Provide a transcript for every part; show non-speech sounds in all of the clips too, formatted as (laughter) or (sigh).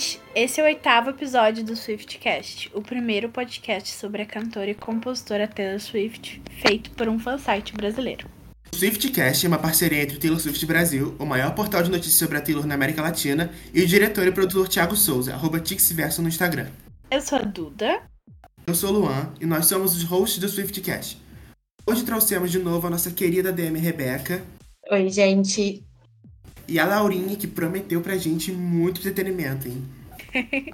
Gente! Esse é o oitavo episódio do Swiftcast, o primeiro podcast sobre a cantora e compositora Taylor Swift, feito por um fansite brasileiro. O Swiftcast é uma parceria entre o Taylor Swift Brasil, o maior portal de notícias sobre a Taylor na América Latina, e o diretor e produtor Thiago Souza, arroba Tixiverso no Instagram. Eu sou a Duda. Eu sou o Luan, e nós somos os hosts do Swiftcast. Hoje trouxemos de novo a nossa querida DM Rebeca. Oi, gente. E a Laurinha, que prometeu pra gente muito entretenimento, hein? (laughs)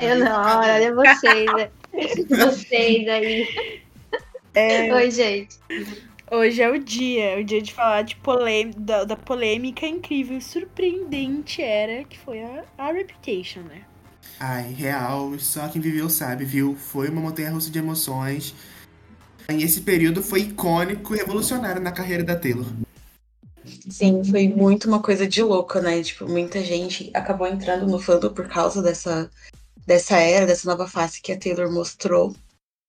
Eu não, olha vocês. né? (laughs) vocês aí. É, Oi, gente. hoje é o dia, é o dia de falar de polê da, da polêmica incrível e surpreendente era que foi a, a Reputation, né? Ai, real, só quem viveu sabe, viu? Foi uma montanha-russa de emoções. E esse período foi icônico e revolucionário na carreira da Taylor. Sim, foi muito uma coisa de louco, né? Tipo, muita gente acabou entrando no fandom por causa dessa, dessa era, dessa nova face que a Taylor mostrou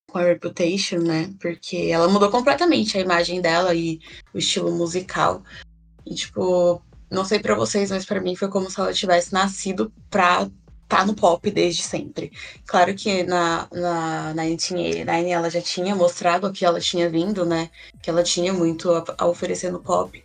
com a Reputation, né? Porque ela mudou completamente a imagem dela e o estilo musical. E, tipo, não sei pra vocês, mas pra mim foi como se ela tivesse nascido pra tá no pop desde sempre. Claro que na, na, na 1989 ela já tinha mostrado que ela tinha vindo, né? Que ela tinha muito a, a oferecer no pop.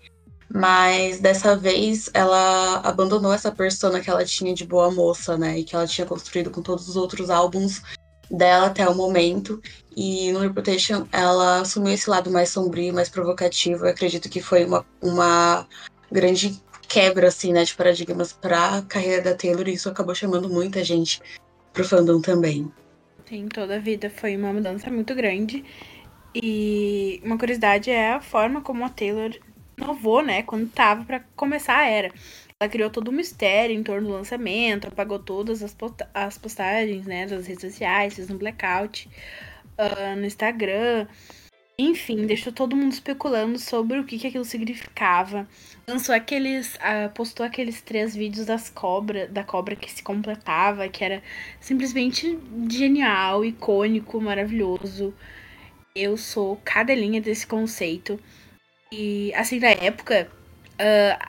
Mas dessa vez ela abandonou essa persona que ela tinha de boa moça, né? E que ela tinha construído com todos os outros álbuns dela até o momento. E no Reputation ela assumiu esse lado mais sombrio, mais provocativo. Eu acredito que foi uma, uma grande quebra, assim, né, de paradigmas pra carreira da Taylor. E isso acabou chamando muita gente pro fandom também. Tem toda a vida, foi uma mudança muito grande. E uma curiosidade é a forma como a Taylor inovou, né, quando tava pra começar a era. Ela criou todo um mistério em torno do lançamento, apagou todas as, posta- as postagens, né, das redes sociais, fez um blackout ah, no Instagram. Enfim, deixou todo mundo especulando sobre o que, que aquilo significava. Lançou aqueles. ah, postou aqueles três vídeos das cobra, da cobra que se completava, que era simplesmente genial, icônico, maravilhoso. Eu sou cadelinha desse conceito. E assim, na época,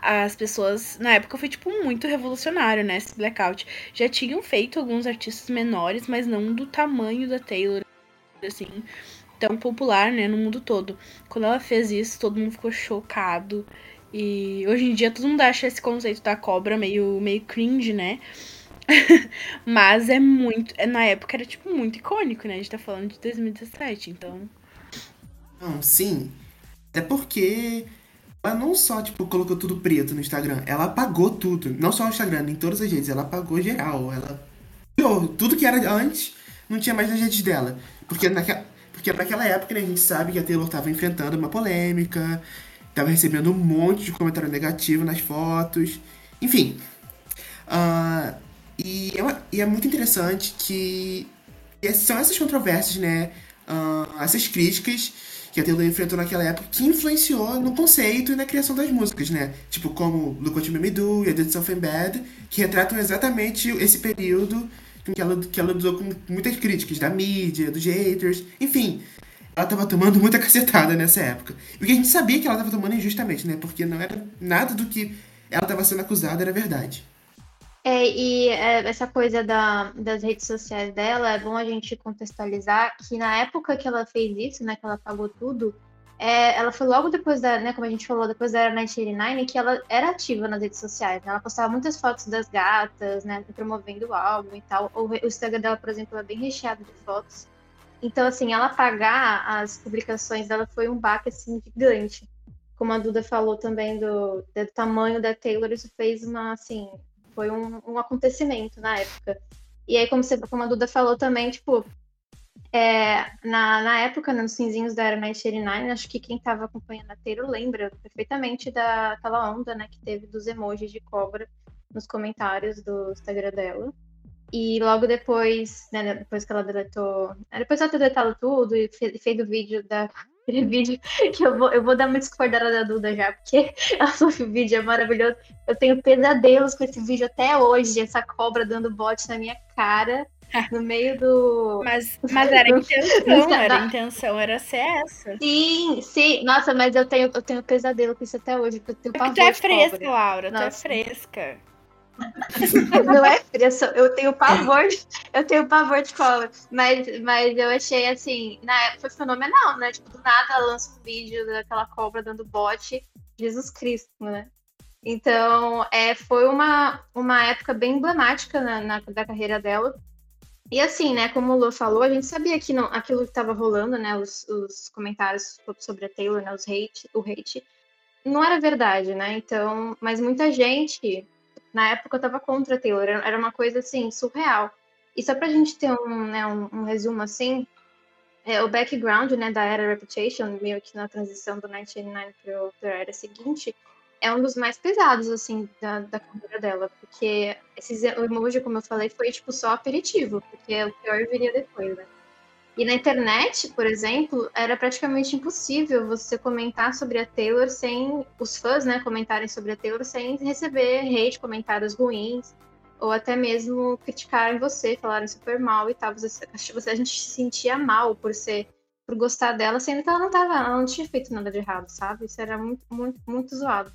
ah, as pessoas. Na época foi, tipo, muito revolucionário, né? Esse blackout. Já tinham feito alguns artistas menores, mas não do tamanho da Taylor, assim, tão popular, né, no mundo todo. Quando ela fez isso, todo mundo ficou chocado. E hoje em dia todo mundo acha esse conceito da cobra meio, meio cringe, né? (laughs) Mas é muito. é- Na época era, tipo, muito icônico, né? A gente tá falando de 2017, então. Não, sim. Até porque ela não só, tipo, colocou tudo preto no Instagram, ela apagou tudo. Não só no Instagram, em todas as redes. Ela apagou geral. Ela tudo que era antes, não tinha mais nas redes dela. Porque naquela. Porque naquela época, né, a gente sabe que a Taylor tava enfrentando uma polêmica, tava recebendo um monte de comentário negativo nas fotos. Enfim. Ah, e, é uma- e é muito interessante que são essas controvérsias, né? Ah, essas críticas que a Taylor enfrentou naquela época que influenciou no conceito e na criação das músicas, né? Tipo como Look What You Made Me Do e A Did Something Bad, que retratam exatamente esse período que ela, que ela lidou com muitas críticas da mídia, dos haters, enfim. Ela tava tomando muita cacetada nessa época. E o que a gente sabia que ela tava tomando injustamente, né? Porque não era nada do que ela tava sendo acusada era verdade. É, e é, essa coisa da- das redes sociais dela, é bom a gente contextualizar que na época que ela fez isso, né, que ela pagou tudo, é, ela foi logo depois da, né, como a gente falou, depois da era 1989, que ela era ativa nas redes sociais, né? Ela postava muitas fotos das gatas, né, promovendo o álbum e tal. O, o Instagram dela, por exemplo, é bem recheado de fotos. Então, assim, ela pagar as publicações dela foi um baque, assim, gigante. Como a Duda falou também do, do tamanho da Taylor, isso fez uma, assim, foi um, um acontecimento na época. E aí, como, você, como a Duda falou também, tipo, é, na, na época, nos finzinhos da Era 1989, acho que quem estava acompanhando a Taylor lembra perfeitamente daquela onda, né, que teve dos emojis de cobra nos comentários do Instagram dela. E logo depois, né, depois que ela deletou, é, depois ela ter deletado tudo e fe- fez o vídeo da vídeo que eu vou, eu vou dar uma discordada da Duda já, porque (laughs) o vídeo é maravilhoso. Eu tenho pesadelos com esse vídeo até hoje, essa cobra dando bote na minha cara, no meio do. (laughs) Mas, mas era a intenção, (laughs) era a intenção, era ser essa. Sim, sim. Nossa, mas eu tenho, eu tenho pesadelo com isso até hoje, porque eu tenho Porque pavor tu é fresca, cobra. Laura, tu é Nossa. fresca. Não é fria, eu tenho pavor, eu tenho pavor de cobra. Mas, mas eu achei assim, na época foi fenomenal, né? Tipo, do nada lança um vídeo daquela cobra dando bote. Jesus Cristo, né? Então, é, foi uma, uma época bem emblemática na, na, da carreira dela. E assim, né, como o Lu falou, a gente sabia que não, aquilo que estava rolando, né, os, os, comentários sobre a Taylor, né, os hate, o hate, não era verdade, né? Então, mas muita gente na época estava contra a Taylor, era uma coisa assim surreal. E só para a gente ter um, né, um, um resumo assim, é, o background né, da era Reputation, meio que na transição do 1989 para a era seguinte, é um dos mais pesados, assim, da, da carreira dela. Porque esses, o emoji, como eu falei, foi, tipo, só aperitivo. Porque o pior viria depois, né? E na internet, por exemplo, era praticamente impossível você comentar sobre a Taylor sem os fãs, né, comentarem sobre a Taylor sem receber hate, comentários ruins, ou até mesmo criticarem você, falarem super mal e tal. Você, você a gente se sentia mal por ser por gostar dela, sendo que ela não tava, ela não tinha feito nada de errado, sabe? Isso era muito, muito, muito zoado.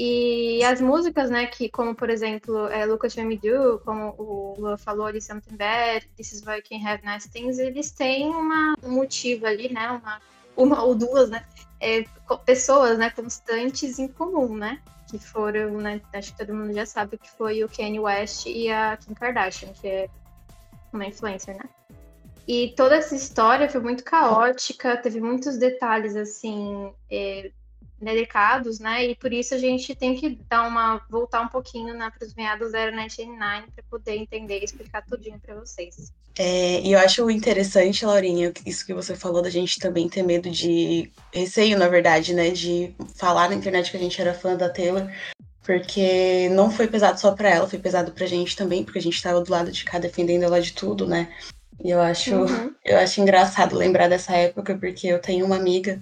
E as músicas, né, que como por exemplo, é, Me Do, como o Lua falou ali, Something Bad, This Is Why You Can Have Nice Things, eles têm uma, um motivo ali, né, uma, uma ou duas, né, é, pessoas, né, constantes em comum, né, que foram, né, acho que todo mundo já sabe que foi o Kanye West e a Kim Kardashian, que é uma influencer, né. E toda essa história foi muito caótica, teve muitos detalhes, assim, é, delicados, né? E por isso a gente tem que dar uma voltar um pouquinho né, para os meados da era 99 para poder entender e explicar tudinho para vocês. É, e eu acho interessante, Laurinha, isso que você falou da gente também ter medo de receio, na verdade, né, de falar na internet que a gente era fã da Taylor, porque não foi pesado só para ela, foi pesado pra gente também, porque a gente estava do lado de cá defendendo ela de tudo, né? E eu acho, uhum. eu acho engraçado lembrar dessa época, porque eu tenho uma amiga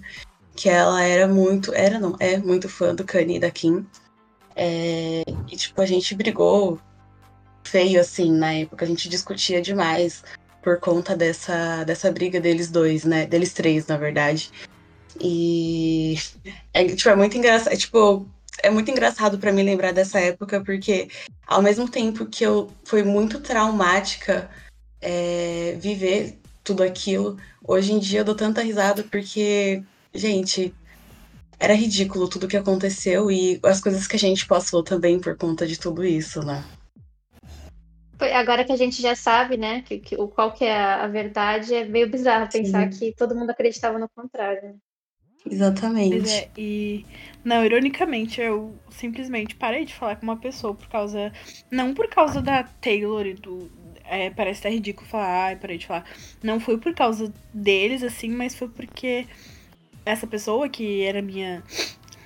que ela era muito, era não, é muito fã do Kanye e da Kim. É, e tipo, a gente brigou feio assim na época, a gente discutia demais por conta dessa, dessa briga deles dois, né? Deles três, na verdade. E é, tipo, é muito engraçado, é, tipo, é muito engraçado para mim lembrar dessa época, porque ao mesmo tempo que eu foi muito traumática é, viver tudo aquilo, hoje em dia eu dou tanta risada porque gente, era ridículo tudo que aconteceu e as coisas que a gente passou também por conta de tudo isso, né? Agora que a gente já sabe, né, que, que, qual que é a verdade, é meio bizarro pensar Sim. que todo mundo acreditava no contrário. Né? Exatamente. É, e não, ironicamente, eu simplesmente parei de falar com uma pessoa por causa. Não por causa da Taylor e do. É, parece até ridículo falar, ai, parei de falar. Não foi por causa deles, assim, mas foi porque essa pessoa, que era minha,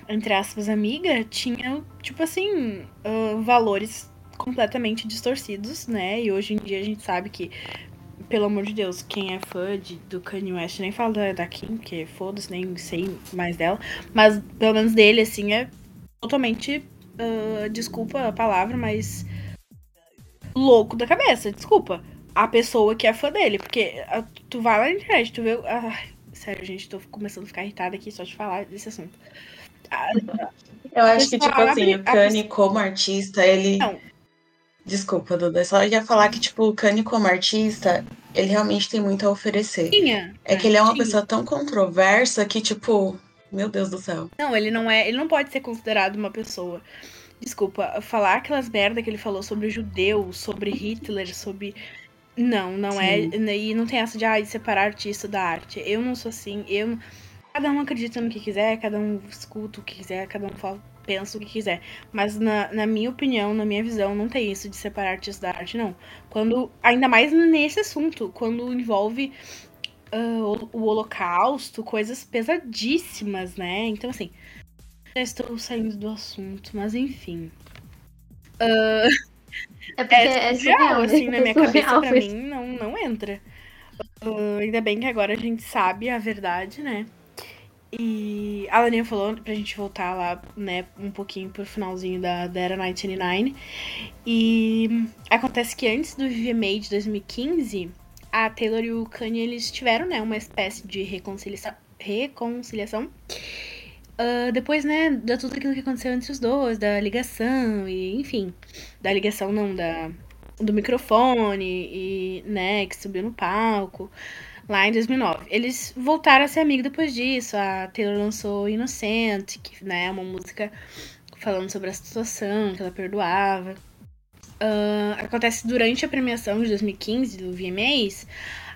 entre aspas, amiga, tinha, tipo assim, uh, valores completamente distorcidos, né? E hoje em dia a gente sabe que, pelo amor de Deus, quem é fã de, do Kanye West nem fala da, da Kim, porque foda-se, nem sei mais dela. Mas pelo menos dele, assim, é totalmente. Uh, desculpa a palavra, mas. Louco da cabeça, desculpa. A pessoa que é fã dele. Porque uh, tu vai lá na internet, tu vê. Uh, Sério, gente, tô começando a ficar irritada aqui só de falar desse assunto. Eu acho que, tipo assim, o Kanye como artista, ele. Não. Desculpa, Duda. Só ia falar que, tipo, o Kanye como artista, ele realmente tem muito a oferecer. Tinha. É que ele é uma tinha. pessoa tão controversa que, tipo, meu Deus do céu. Não, ele não é. Ele não pode ser considerado uma pessoa. Desculpa, falar aquelas merda que ele falou sobre judeus, sobre Hitler, sobre não, não é, Sim. é. E não tem essa de, ah, de separar artista da arte. Eu não sou assim. Eu, cada um acredita no que quiser, cada um escuta o que quiser, cada um fala, pensa o que quiser. Mas na, na minha opinião, na minha visão, não tem isso de separar artista da arte, não. Quando. Ainda mais nesse assunto, quando envolve uh, o, o holocausto, coisas pesadíssimas, né? Então, assim. Já estou saindo do assunto, mas enfim. Uh... (laughs) É porque é, é surreal, né? assim, na minha cabeça, pra mim, não, não entra. Uh, ainda bem que agora a gente sabe a verdade, né? E a Laninha falou pra gente voltar lá, né, um pouquinho pro finalzinho da, da Era 99. E acontece que antes do VMA de 2015, a Taylor e o Kanye, eles tiveram, né, uma espécie de reconciliação. reconciliação. Uh, depois, né, de tudo aquilo que aconteceu entre os dois, da ligação e enfim. da ligação, não, da, do microfone e, né, que subiu no palco lá em 2009. Eles voltaram a ser amigos depois disso. A Taylor lançou Inocente, que né, é uma música falando sobre a situação, que ela perdoava. Uh, acontece durante a premiação de 2015 do VMAs,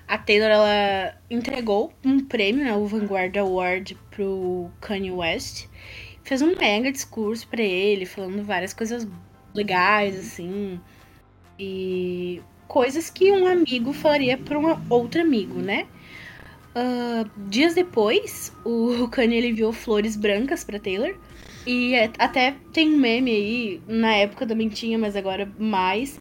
a Taylor ela entregou um prêmio, né, o Vanguard Award pro Kanye West. Fez um mega discurso para ele, falando várias coisas legais assim. E coisas que um amigo falaria para um outro amigo, né? Uh, dias depois, o (laughs) Kanye ele enviou flores brancas para Taylor. E é, até tem um meme aí, na época também tinha, mas agora mais,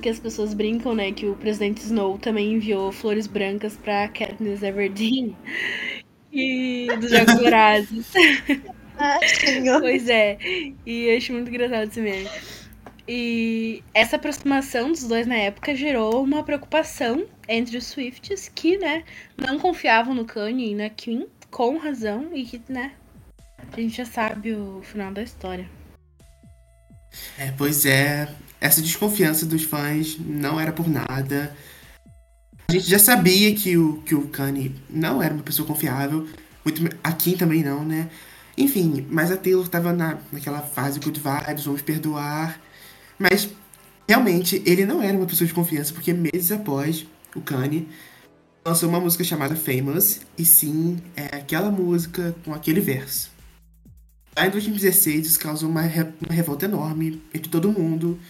que as pessoas brincam, né? Que o presidente Snow também enviou flores brancas pra Katniss Everdeen. (laughs) E dos Jogos Vorazes. (laughs) Ah, pois é. E eu acho muito engraçado esse meme. E essa aproximação dos dois na época gerou uma preocupação entre os Swifts que, né, não confiavam no Kanye e na Kim, com razão, e que, né, a gente já sabe o final da história. É, pois é, essa desconfiança dos fãs não era por nada. A gente já sabia que o, que o Kanye não era uma pessoa confiável, muito, a Kim também não, né? Enfim, mas a Taylor tava na, naquela fase good vibes, vamos perdoar. Mas realmente ele não era uma pessoa de confiança, porque meses após o Kanye lançou uma música chamada Famous, e sim, é aquela música com aquele verso. Lá em 2016, isso causou uma, re uma revolta enorme entre todo mundo.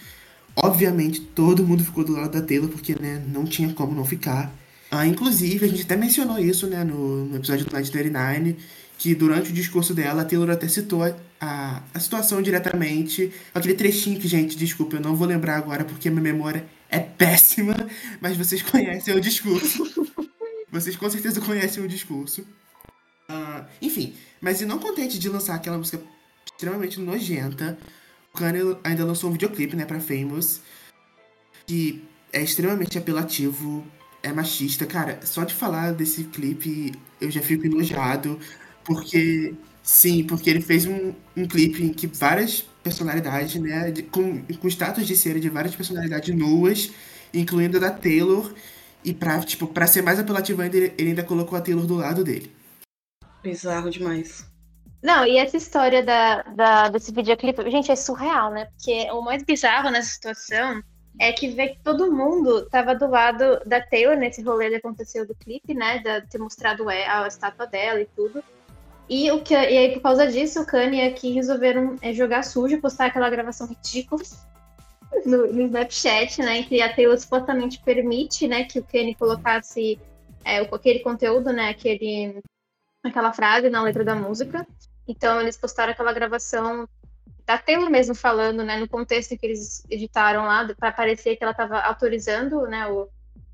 Obviamente, todo mundo ficou do lado da Taylor, porque né, não tinha como não ficar. Ah, inclusive, a gente até mencionou isso né, no, no episódio do Night 39, que durante o discurso dela, a Taylor até citou a, a situação diretamente. Aquele trechinho que, gente, desculpa, eu não vou lembrar agora porque minha memória é péssima, (laughs) mas vocês conhecem o discurso. (laughs) Vocês com certeza conhecem o discurso. Uh, enfim, mas e não contente de lançar aquela música extremamente nojenta, Kanye ainda lançou um videoclipe, né, pra Famous, que é extremamente apelativo, é machista. Cara, só de falar desse clipe eu já fico enojado. Porque, sim, porque ele fez um, um clipe em que várias personalidades, né, de, com, com status de cera de várias personalidades nuas, incluindo a da Taylor, e pra, tipo, pra ser mais apelativo ainda, ele, ele ainda colocou a Taylor do lado dele. Bizarro demais. Não, e essa história da, da, desse videoclipe, gente, é surreal, né? Porque o mais bizarro nessa situação é que ver que todo mundo tava do lado da Taylor nesse rolê que aconteceu do clipe, né? De ter mostrado a estátua dela e tudo. E, o que, e aí, por causa disso, o Kanye aqui resolveram é, jogar sujo, postar aquela gravação ridícula no, no Snapchat, né? Que a Taylor supostamente permite, né, que o Kanye colocasse é, aquele conteúdo, né, aquele, aquela frase na letra da música. Então, eles postaram aquela gravação da Taylor mesmo falando, né, no contexto que eles editaram lá, para parecer que ela estava autorizando, né, o,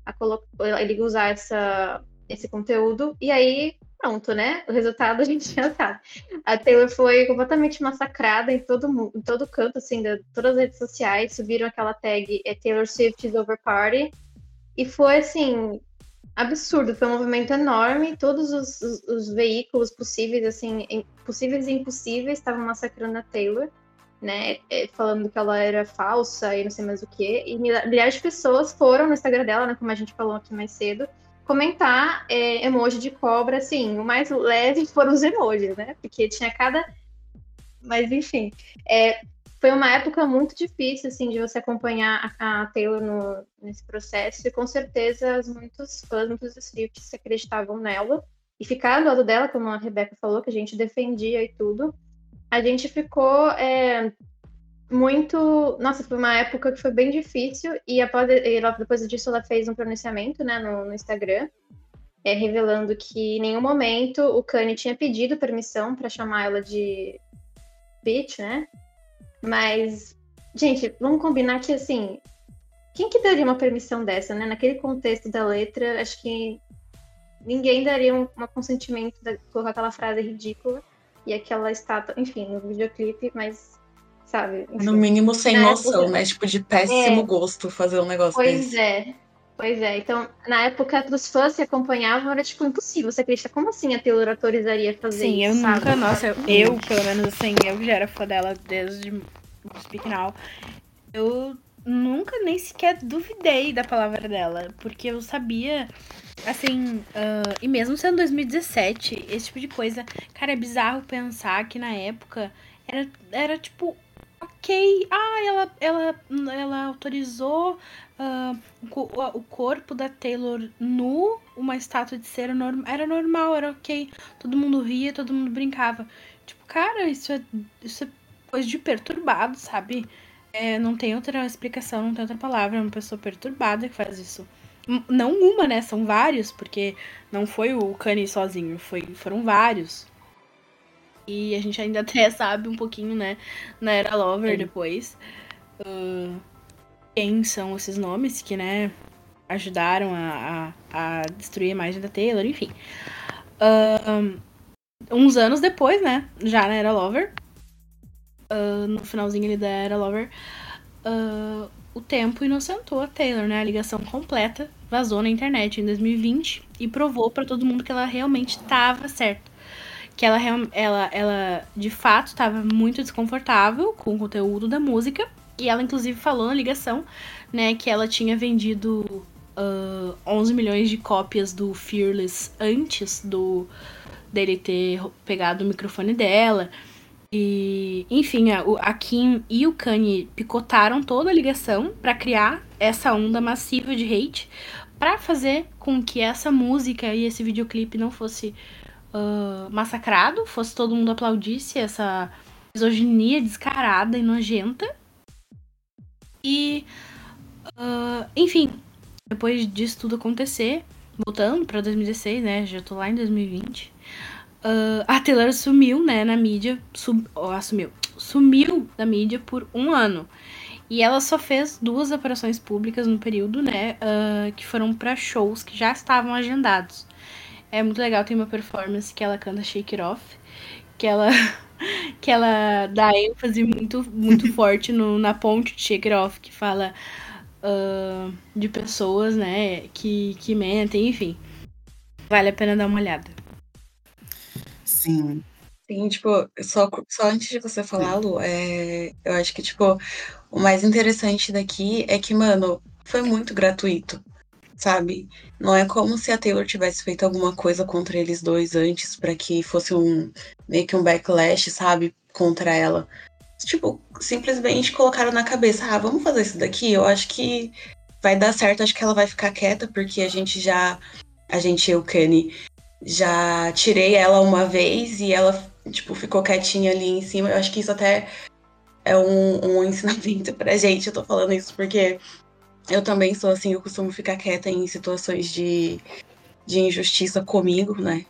a, ele usar essa, esse conteúdo. E aí pronto, né? O resultado a gente já sabe. A Taylor foi completamente massacrada em todo, em todo canto, assim, de todas as redes sociais, subiram aquela tag é Taylor Swift is over party. E foi, assim, absurdo, foi um movimento enorme, todos os, os, os veículos possíveis, assim, possíveis e impossíveis estavam massacrando a Taylor, né, é, falando que ela era falsa e não sei mais o que, e milhares de pessoas foram no Instagram dela, né, como a gente falou aqui mais cedo, comentar é, emoji de cobra, assim, o mais leve foram os emojis, né? Porque tinha cada. Mas enfim. É, foi uma época muito difícil, assim, de você acompanhar a, a Taylor no, nesse processo, e com certeza muitos fãs, muitos Swifts acreditavam nela. E ficar do lado dela, como a Rebeca falou, que a gente defendia e tudo, a gente ficou é, muito. Nossa, foi uma época que foi bem difícil. E após, depois disso, ela fez um pronunciamento né, no, no Instagram, é, revelando que em nenhum momento o Kanye tinha pedido permissão para chamar ela de bitch, né? Mas, gente, vamos combinar que assim. Quem que daria uma permissão dessa, né? Naquele contexto da letra, acho que ninguém daria um, um consentimento de colocar aquela frase ridícula e aquela estátua, enfim, no videoclipe, mas sabe? Enfim, no mínimo sem né? noção, né? Tipo, de péssimo é, gosto fazer um negócio pois desse. Pois é. Pois é, então, na época dos fãs que acompanhavam, era tipo impossível. Você acredita? Como assim a Taylor autorizaria fazer Sim, isso? Sim, eu sabe? nunca, nossa, eu, eu, pelo menos assim, eu já era fã dela desde o Speak Now. eu nunca nem sequer duvidei da palavra dela, porque eu sabia, assim, uh, e mesmo sendo 2017, esse tipo de coisa, cara, é bizarro pensar que na época era, era tipo, ok, ah, ela, ela, ela autorizou uh, o, o corpo da Taylor nu, uma estátua de cera, norm, era normal, era ok, todo mundo ria, todo mundo brincava. Tipo, cara, isso é, isso é coisa de perturbado, sabe? É, não tem outra explicação, não tem outra palavra. É uma pessoa perturbada que faz isso. Não uma, né? São vários, porque não foi o Kanye sozinho, foi, foram vários. E a gente ainda (laughs) até sabe um pouquinho, né? Na Era Lover depois. Uh, quem são esses nomes que, né? Ajudaram a, a, a destruir a imagem da Taylor, enfim. Uh, uns anos depois, né? Já na Era Lover, uh, no finalzinho ali da Era Lover, uh, o tempo inocentou a Taylor, né? A ligação completa vazou na internet em 2020 e provou para todo mundo que ela realmente estava certa. Que ela, ela, ela de fato estava muito desconfortável com o conteúdo da música. E ela, inclusive, falou na ligação, né, que ela tinha vendido uh, 11 milhões de cópias do Fearless antes do dele ter pegado o microfone dela. E, enfim, a, a Kim e o Kanye picotaram toda a ligação para criar essa onda massiva de hate, para fazer com que essa música e esse videoclipe não fosse uh, massacrado, fosse todo mundo aplaudisse essa misoginia descarada e nojenta. E, uh, enfim, depois disso tudo acontecer, voltando para 2016, né? Já tô lá em 2020. Uh, a Taylor sumiu, né, na mídia. Sum, oh, assumiu. Sumiu da mídia por um ano. E ela só fez duas aparições públicas no período, né? Uh, que foram para shows que já estavam agendados. É muito legal, tem uma performance que ela canta Shake It Off. Que ela, (laughs) que ela dá ênfase muito, muito (laughs) forte no, na ponte de Shake It Off, que fala uh, de pessoas, né, que, que mentem, enfim. Vale a pena dar uma olhada. Sim. Sim, tipo, só, só antes de você falar, Lu, é, eu acho que, tipo, o mais interessante daqui é que, mano, foi muito gratuito, sabe? Não é como se a Taylor tivesse feito alguma coisa contra eles dois antes para que fosse um meio que um backlash, sabe, contra ela. Tipo, simplesmente colocaram na cabeça, ah, vamos fazer isso daqui, eu acho que vai dar certo, acho que ela vai ficar quieta, porque a gente já, a gente e o Kenny já tirei ela uma vez e ela, tipo, ficou quietinha ali em cima. Eu acho que isso até é um, um (laughs) ensinamento pra gente. Eu tô falando isso porque eu também sou assim, eu costumo ficar quieta em situações de, de injustiça comigo, né?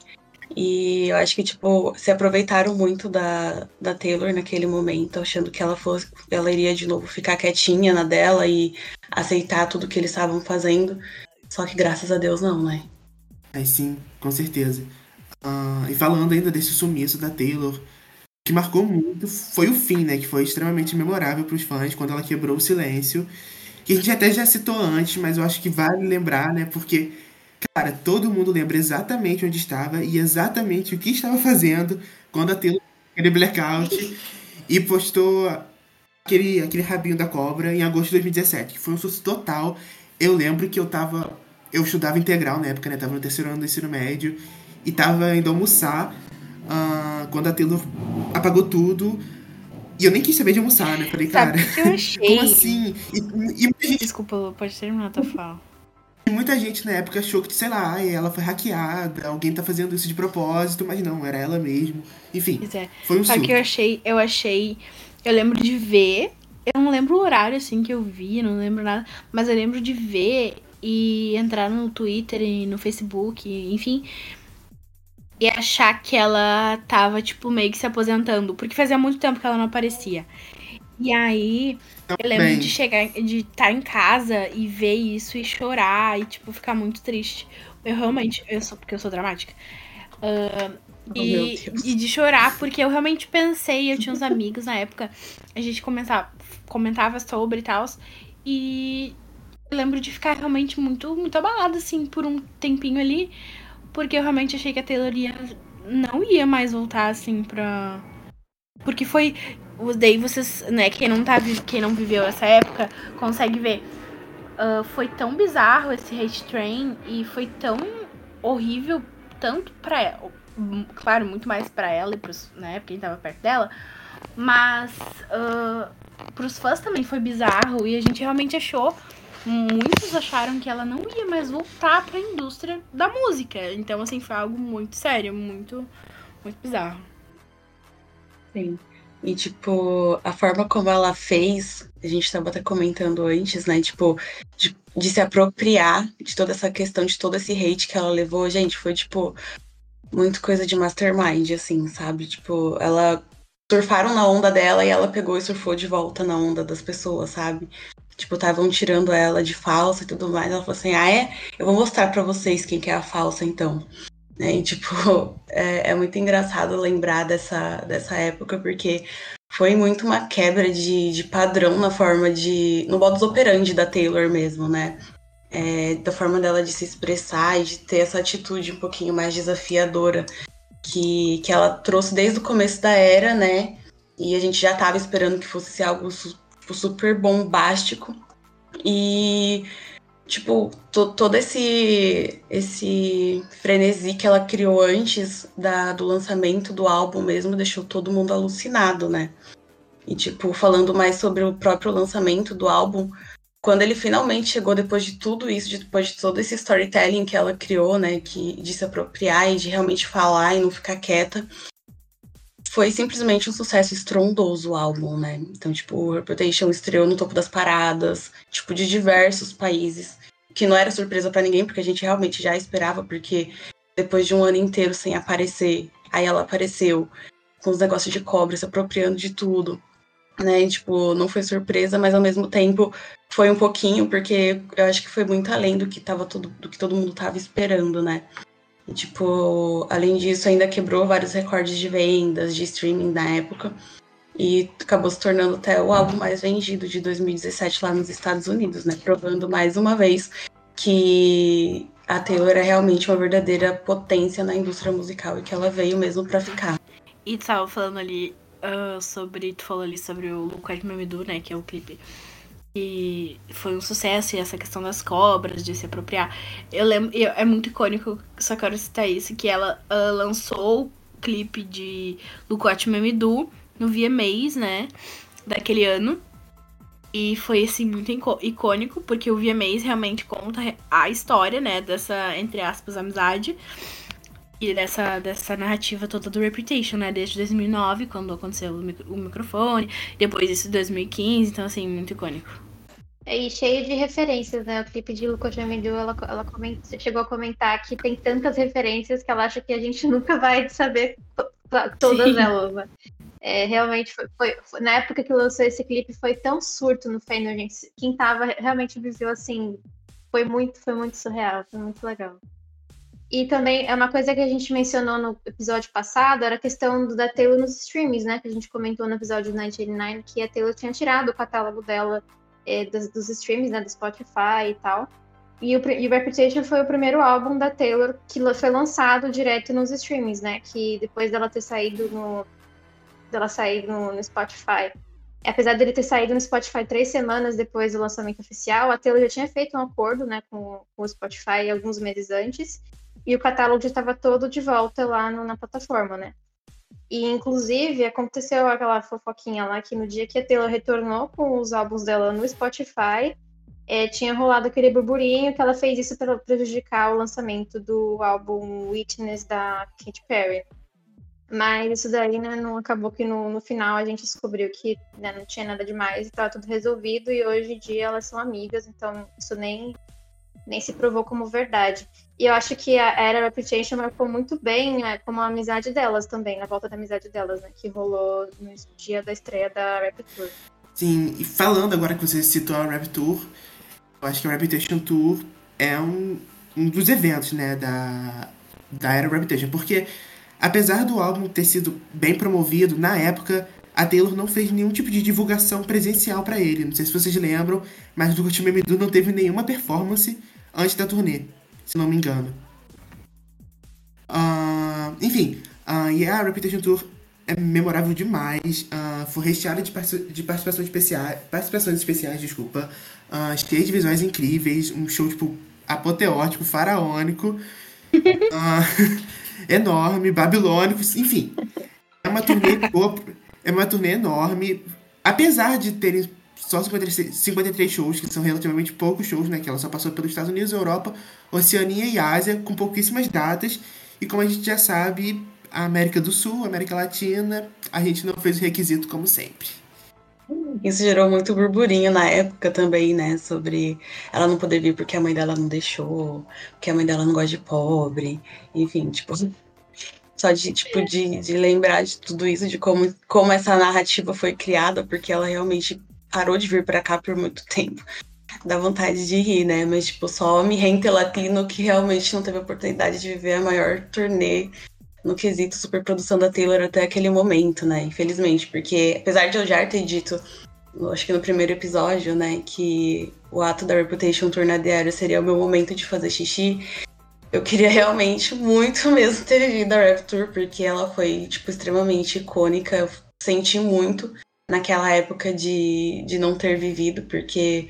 E eu acho que, tipo, se aproveitaram muito da, da Taylor naquele momento, achando que ela fosse, ela iria de novo ficar quietinha na dela e aceitar tudo que eles estavam fazendo. Só que graças a Deus não, né? Aí sim, com certeza. Uh, e falando ainda desse sumiço da Taylor, que marcou muito foi o fim, né? Que foi extremamente memorável para os fãs quando ela quebrou o silêncio. Que a gente até já citou antes, mas eu acho que vale lembrar, né? Porque, cara, todo mundo lembra exatamente onde estava e exatamente o que estava fazendo quando a Taylor aquele blackout e postou aquele, aquele rabinho da cobra em agosto de 2017, que foi um sucesso total. Eu lembro que eu tava eu estudava integral na época, né? Tava no terceiro ano do ensino médio e tava indo almoçar uh, quando a Taylor apagou tudo. E eu nem quis saber de almoçar, né? Falei, cara, que eu (laughs) achei? como assim? E, e muita gente... Desculpa, pode terminar a tua fala. E muita gente na época achou que, sei lá, ela foi hackeada, alguém tá fazendo isso de propósito, mas não, era ela mesmo. Enfim, é. foi um Só que eu achei, eu achei, eu lembro de ver, eu não lembro o horário assim que eu vi, não lembro nada, mas eu lembro de ver e entrar no Twitter e no Facebook, enfim, e achar que ela tava, tipo, meio que se aposentando, porque fazia muito tempo que ela não aparecia. E aí, eu lembro de chegar, de estar tá em casa e ver isso e chorar e, tipo, ficar muito triste. Eu realmente, eu sou, porque eu sou dramática. Uh, oh, e, e, de chorar, porque eu realmente pensei, eu tinha uns amigos na época, a gente comentava, comentava sobre e tal, e eu lembro de ficar realmente muito, muito abalada, assim, por um tempinho ali. Porque eu realmente achei que a Taylor ia, não ia mais voltar, assim, pra, Porque foi. Daí vocês, né, quem não, tá, quem não viveu essa época, consegue ver. Uh, foi tão bizarro esse hate train e foi tão horrível, tanto pra ela. Claro, muito mais pra ela e pros, né, quem tava perto dela. Mas uh, pros fãs também foi bizarro e a gente realmente achou muitos acharam que ela não ia mais voltar para a indústria da música. Então, assim, foi algo muito sério, muito, muito bizarro. Sim. E, tipo, a forma como ela fez, a gente estava até comentando antes, né? Tipo, de, de, se apropriar de toda essa questão, de todo esse hate que ela levou, gente, foi, tipo, muito coisa de mastermind, assim, sabe? Tipo, ela surfaram na onda dela e ela pegou e surfou de volta na onda das pessoas, sabe? Tipo, estavam tirando ela de falsa e tudo mais. Ela falou assim: Ah, é? Eu vou mostrar para vocês quem que é a falsa, então. Né? E, tipo, (laughs) é, é, muito engraçado lembrar dessa, dessa época, porque foi muito uma quebra de, de padrão na forma de. no modus operandi da Taylor mesmo, né? É, da forma dela de se expressar e de ter essa atitude um pouquinho mais desafiadora que, que ela trouxe desde o começo da era, né? E a gente já estava esperando que fosse algo tipo, super bombástico. E, tipo, to, todo esse, esse frenesi que ela criou antes da, do lançamento do álbum mesmo deixou todo mundo alucinado, né? E, tipo, falando mais sobre o próprio lançamento do álbum, quando ele finalmente chegou depois de tudo isso, depois de todo esse storytelling que ela criou, né, que de se apropriar e de realmente falar e não ficar quieta, foi simplesmente um sucesso estrondoso o álbum, né? Então, tipo, o Reputation estreou no topo das paradas, tipo, de diversos países, que não era surpresa para ninguém, porque a gente realmente já esperava, porque depois de um ano inteiro sem aparecer, aí ela apareceu com os negócios de cobra, se apropriando de tudo, né? E, tipo, não foi surpresa, mas ao mesmo tempo foi um pouquinho, porque eu acho que foi muito além do que tava todo, do que todo mundo tava esperando, né? Tipo, além disso, ainda quebrou vários recordes de vendas, de streaming na época. E acabou se tornando até o álbum mais vendido de 2017 lá nos Estados Unidos, né? Provando mais uma vez que a Taylor é realmente uma verdadeira potência na indústria musical e que ela veio mesmo para ficar. E tava falando ali uh, sobre. Tu falou ali sobre o Lucas Mamidu, né? Que é o clipe e foi um sucesso, e essa questão das cobras, de se apropriar. Eu lembro, é muito icônico, só quero citar isso, que ela lançou o clipe de Lucote Memidu no VMAs, né, daquele ano. E foi, assim, muito icônico, porque o VMAs realmente conta a história, né, dessa, entre aspas, amizade. E dessa, dessa narrativa toda do Reputation, né? Desde 2009, quando aconteceu o, microfone. Depois isso em 2015. Então, assim, muito icônico. É, e cheio de referências, né? O clipe de Luca Jamidu, ela, ela chegou a comentar que tem tantas referências que ela acha que a gente (laughs) nunca vai saber todas Sim. elas, né? É, realmente foi, foi, Na época que lançou esse clipe, foi tão surto no fandom, gente. Quem tava realmente viveu assim. Foi muito, foi muito surreal, foi muito legal. E também é uma coisa que a gente mencionou no episódio passado, era a questão da Taylor nos streams, né? Que a gente comentou no episódio 1989, que a Taylor tinha tirado o catálogo dela é, dos, dos, streams, né? Do Spotify e tal. E o, e o Reputation foi o primeiro álbum da Taylor que foi lançado direto nos streams, né? Que depois dela ter saído no. dela sair no, no Spotify. Apesar dele ter saído no Spotify três semanas depois do lançamento oficial, a Taylor já tinha feito um acordo né, com, com o Spotify alguns meses antes e o catálogo já estava todo de volta lá no, na plataforma, né? E, inclusive, aconteceu aquela fofoquinha lá que no dia que a Taylor retornou com os álbuns dela no Spotify, é, tinha rolado aquele burburinho que ela fez isso para prejudicar o lançamento do álbum Witness da Katy Perry. Mas isso daí, né, não acabou que no, no final a gente descobriu que né, não tinha nada demais, estava tudo resolvido e hoje em dia elas são amigas, então isso nem, nem se provou como verdade. E eu acho que a Era Reputation marcou muito bem né, como a amizade delas também, na volta da amizade delas, né? Que rolou no dia da estreia da Rap Tour. Sim, e falando agora que você citou a Rap Tour, eu acho que a Reputation Tour é um, um dos eventos, né, da, da Era Reputation, porque apesar do álbum ter sido bem promovido, na época a Taylor não fez nenhum tipo de divulgação presencial para ele. Não sei se vocês lembram, mas o Time Medu não teve nenhuma performance antes da turnê se não me engano. Uh, enfim, uh, e a Reputation Tour é memorável demais. Uh, foi recheada de, de participações especiais, participações especiais, desculpa. Uh, de visuais incríveis, um show tipo apoteótico, faraônico, uh, (laughs) (laughs) enorme, babilônico, enfim. É uma turnê é uma turnê enorme. Apesar de terem só 53, 53 shows, que são relativamente poucos shows, né? Que ela só passou pelos Estados Unidos, Europa, Oceania e Ásia, com pouquíssimas datas. E como a gente já sabe, a América do Sul, a América Latina, a gente não fez o requisito como sempre. Isso gerou muito burburinho na época também, né? Sobre ela não poder vir porque a mãe dela não deixou, porque a mãe dela não gosta de pobre, enfim, tipo. Só de, tipo, de, de lembrar de tudo isso, de como, como essa narrativa foi criada, porque ela realmente parou de vir para cá por muito tempo. Dá vontade de rir, né? Mas, tipo, só me rente latino que realmente não teve oportunidade de viver a maior turnê no quesito superprodução da Taylor até aquele momento, né? Infelizmente, porque apesar de eu já ter dito, acho que no primeiro episódio, né, que o ato da Reputation Tour na diário seria o meu momento de fazer xixi, eu queria realmente muito (laughs) mesmo ter vivido a Rap Tour, porque ela foi, tipo, extremamente icônica. Eu senti muito naquela época de, de não ter vivido, porque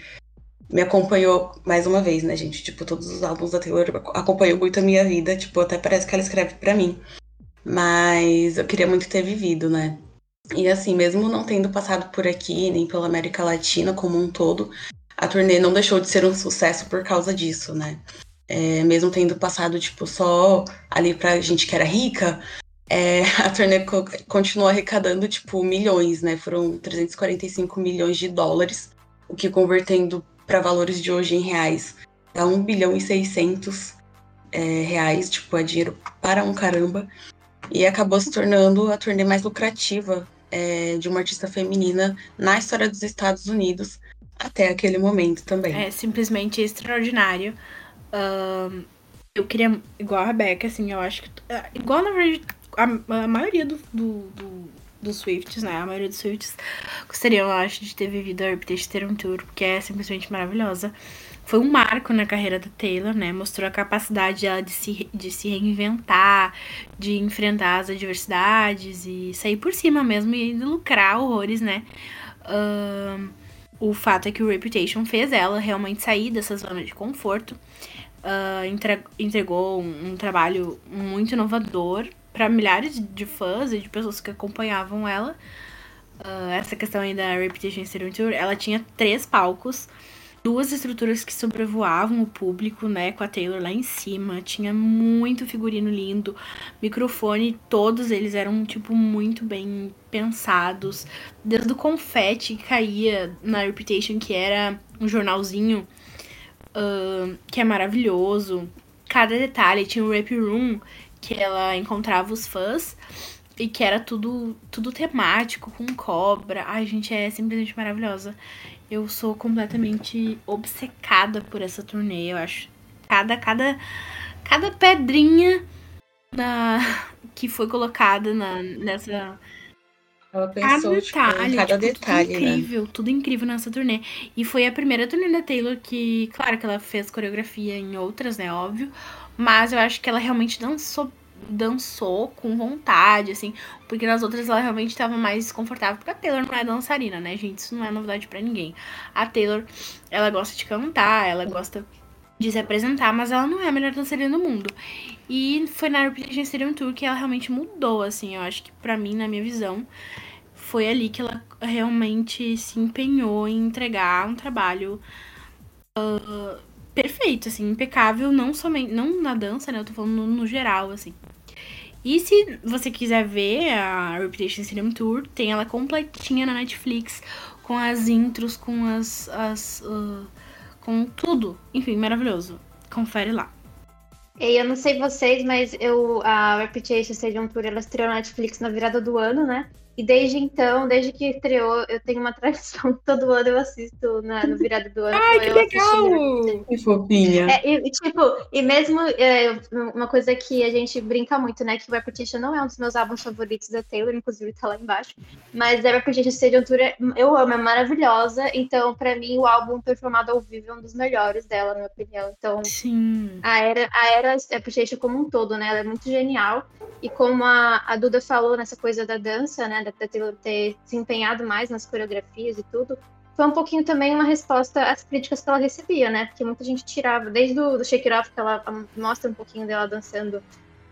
me acompanhou mais uma vez, né, gente? Tipo, todos os álbuns da Taylor acompanhou muito a minha vida. Tipo, até parece que ela escreve para mim. Mas eu queria muito ter vivido, né? E assim, mesmo não tendo passado por aqui, nem pela América Latina como um todo, a turnê não deixou de ser um sucesso por causa disso, né? É, mesmo tendo passado, tipo, só ali pra gente que era rica, é, (laughs) a turnê co continuou arrecadando, tipo, milhões, né? Foram 345 milhões de dólares, o que convertendo para valores de hoje em reais dá 1 bilhão e 600 é, reais, tipo, é dinheiro para um caramba e acabou se tornando a turnê mais lucrativa é, de uma artista feminina na história dos Estados Unidos até aquele momento também. É simplesmente extraordinário. Um, eu queria, igual a Rebeca, assim, eu acho que. É, igual, na verdade, a, a maioria do, do, do, dos Swifts, né? A maioria dos Swifts gostariam, eu acho, de ter vivido a Reputation Tour, porque é simplesmente maravilhosa foi um marco na carreira da Taylor, né? Mostrou a capacidade dela de se, de se reinventar, de enfrentar as adversidades e sair por cima mesmo e lucrar horrores, né? O fato é que o Reputation fez ela realmente sair dessa zona de conforto. Uh, entregou um, um, trabalho muito inovador para milhares de fãs e de pessoas que acompanhavam ela. Uh, essa questão aí da Reputation Stadium Tour, ela tinha três palcos duas estruturas que sobrevoavam o público, né, com a Taylor lá em cima. Tinha muito figurino lindo, microfone, todos eles eram tipo muito bem pensados. Desde o confete que caía na Reputation, que era um jornalzinho uh, que é maravilhoso. Cada detalhe tinha o Rap Room que ela encontrava os fãs e que era tudo tudo temático com cobra. Ai, gente, é simplesmente maravilhosa. Eu sou completamente obcecada por essa turnê, eu acho. Cada, cada, cada pedrinha da, que foi colocada na, nessa. Ela pensou, cada tipo, detalhe, cada tipo, detalhe, tudo incrível, né? tudo incrível nessa turnê. E foi a primeira turnê da Taylor que, claro que ela fez coreografia em outras, né, óbvio, mas eu acho que ela realmente dançou dançou com vontade, assim, porque nas outras ela realmente estava mais desconfortável, porque a Taylor não é dançarina, né, gente? Isso não é novidade para ninguém. A Taylor, ela gosta de cantar, ela gosta de se apresentar, mas ela não é a melhor dançarina do mundo. E foi na Reputation Stadium Tour que ela realmente mudou, assim, eu acho que para mim, na minha visão, foi ali que ela realmente se empenhou em entregar um trabalho uh, perfeito, assim, impecável, não somente, não na dança, né, eu tô falando no, no geral, assim. E se você quiser ver a Reputation Cinema Tour, tem ela completinha na Netflix, com as intros, com as. as uh, com tudo. Enfim, maravilhoso. Confere lá. E eu não sei vocês, mas eu a Reputation Stadium Tour ela estreou na Netflix na virada do ano, né? E desde então, desde que estreou, eu tenho uma (laughs) tradição. Todo ano eu assisto na, no virado do ano. Ai, que eu legal! Que fofinha. É, e, tipo, e mesmo é, uma coisa que a gente brinca muito, né? Que o Repetition não é um dos meus álbuns favoritos da Taylor, inclusive tá lá embaixo. Mas a Repetition Stadium Tour eu amo, é maravilhosa. Então, pra mim, o álbum performado ao vivo é um dos melhores dela, na minha opinião. Então, Sim. a era, a era Repetition como um todo, né? Ela é muito genial. E como a, a Duda falou nessa coisa da dança, né? Taylor ter se empenhado mais nas coreografias e tudo foi um pouquinho também uma resposta às críticas que ela recebia, né? Porque muita gente tirava, desde o do Shake It Off, que ela mostra um pouquinho dela dançando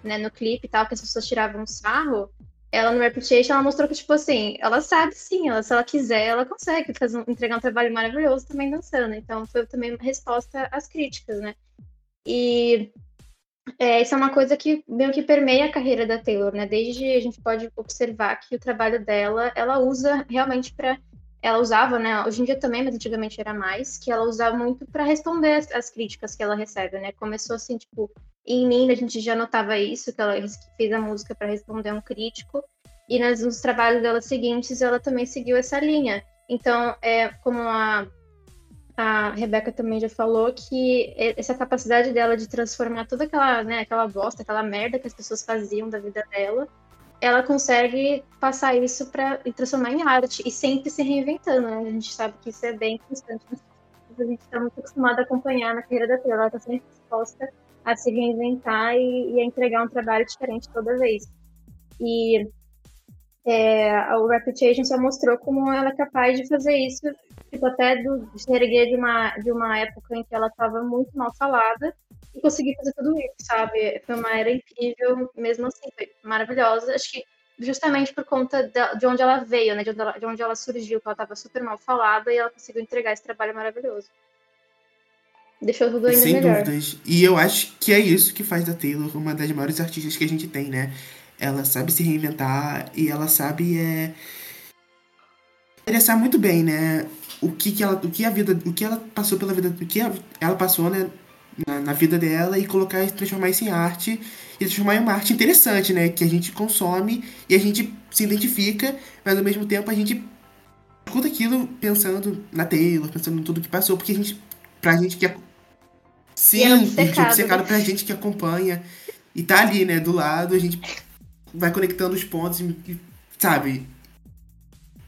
né, no clipe e tal, que as pessoas tiravam um sarro. Ela no Reputation, ela mostrou que, tipo assim, ela sabe sim, ela, se ela quiser, ela consegue fazer, entregar um trabalho maravilhoso também dançando. Então, foi também uma resposta às críticas, né? E é, isso é uma coisa que meio que permeia a carreira da Taylor, né? Desde a gente pode observar que o trabalho dela, ela usa realmente para ela usava, né? Hoje em dia também, mas antigamente era mais, que ela usava muito para responder as, as, críticas que ela recebe, né? Começou assim, tipo, em mim a gente já notava isso, que ela fez a música para responder um crítico, e nas, nos trabalhos dela seguintes ela também seguiu essa linha. Então, é como a, a Rebeca também já falou, que essa capacidade dela de transformar toda aquela, né, aquela bosta, aquela merda que as pessoas faziam da vida dela ela consegue passar isso para transformar em arte e sempre se reinventando, né? A gente sabe que isso é bem constante. A gente está muito acostumado a acompanhar na carreira da Taylor, ela está sempre disposta a se reinventar e, e, a entregar um trabalho diferente toda vez. E é, o Reputation só mostrou como ela é capaz de fazer isso, tipo, até do, de se erguer de uma, de uma época em que ela estava muito mal falada e conseguir fazer tudo isso, sabe? Foi uma era incrível, mesmo assim, foi maravilhosa. Acho que justamente por conta de onde ela veio, né? De onde ela, de onde ela surgiu, que ela estava super mal falada e ela conseguiu entregar esse trabalho maravilhoso. Deixou tudo ainda Sem melhor. dúvidas. E eu acho que é isso que faz da Taylor uma das maiores artistas que a gente tem, né? Ela sabe se reinventar e ela sabe é, interessar muito bem, né? O que, que ela, o que a vida, o que ela passou pela vida, o que ela passou, né? na, na, vida dela e colocar e transformar isso em arte e transformar em uma arte interessante, né? Que a gente consome e a gente se identifica, mas ao mesmo tempo a gente escuta aquilo pensando na Taylor, pensando em tudo que passou, porque a gente, pra gente que. Sim, é obcecado, obcecado pra gente que acompanha e tá ali, né, do lado, a gente vai conectando os pontos, sabe?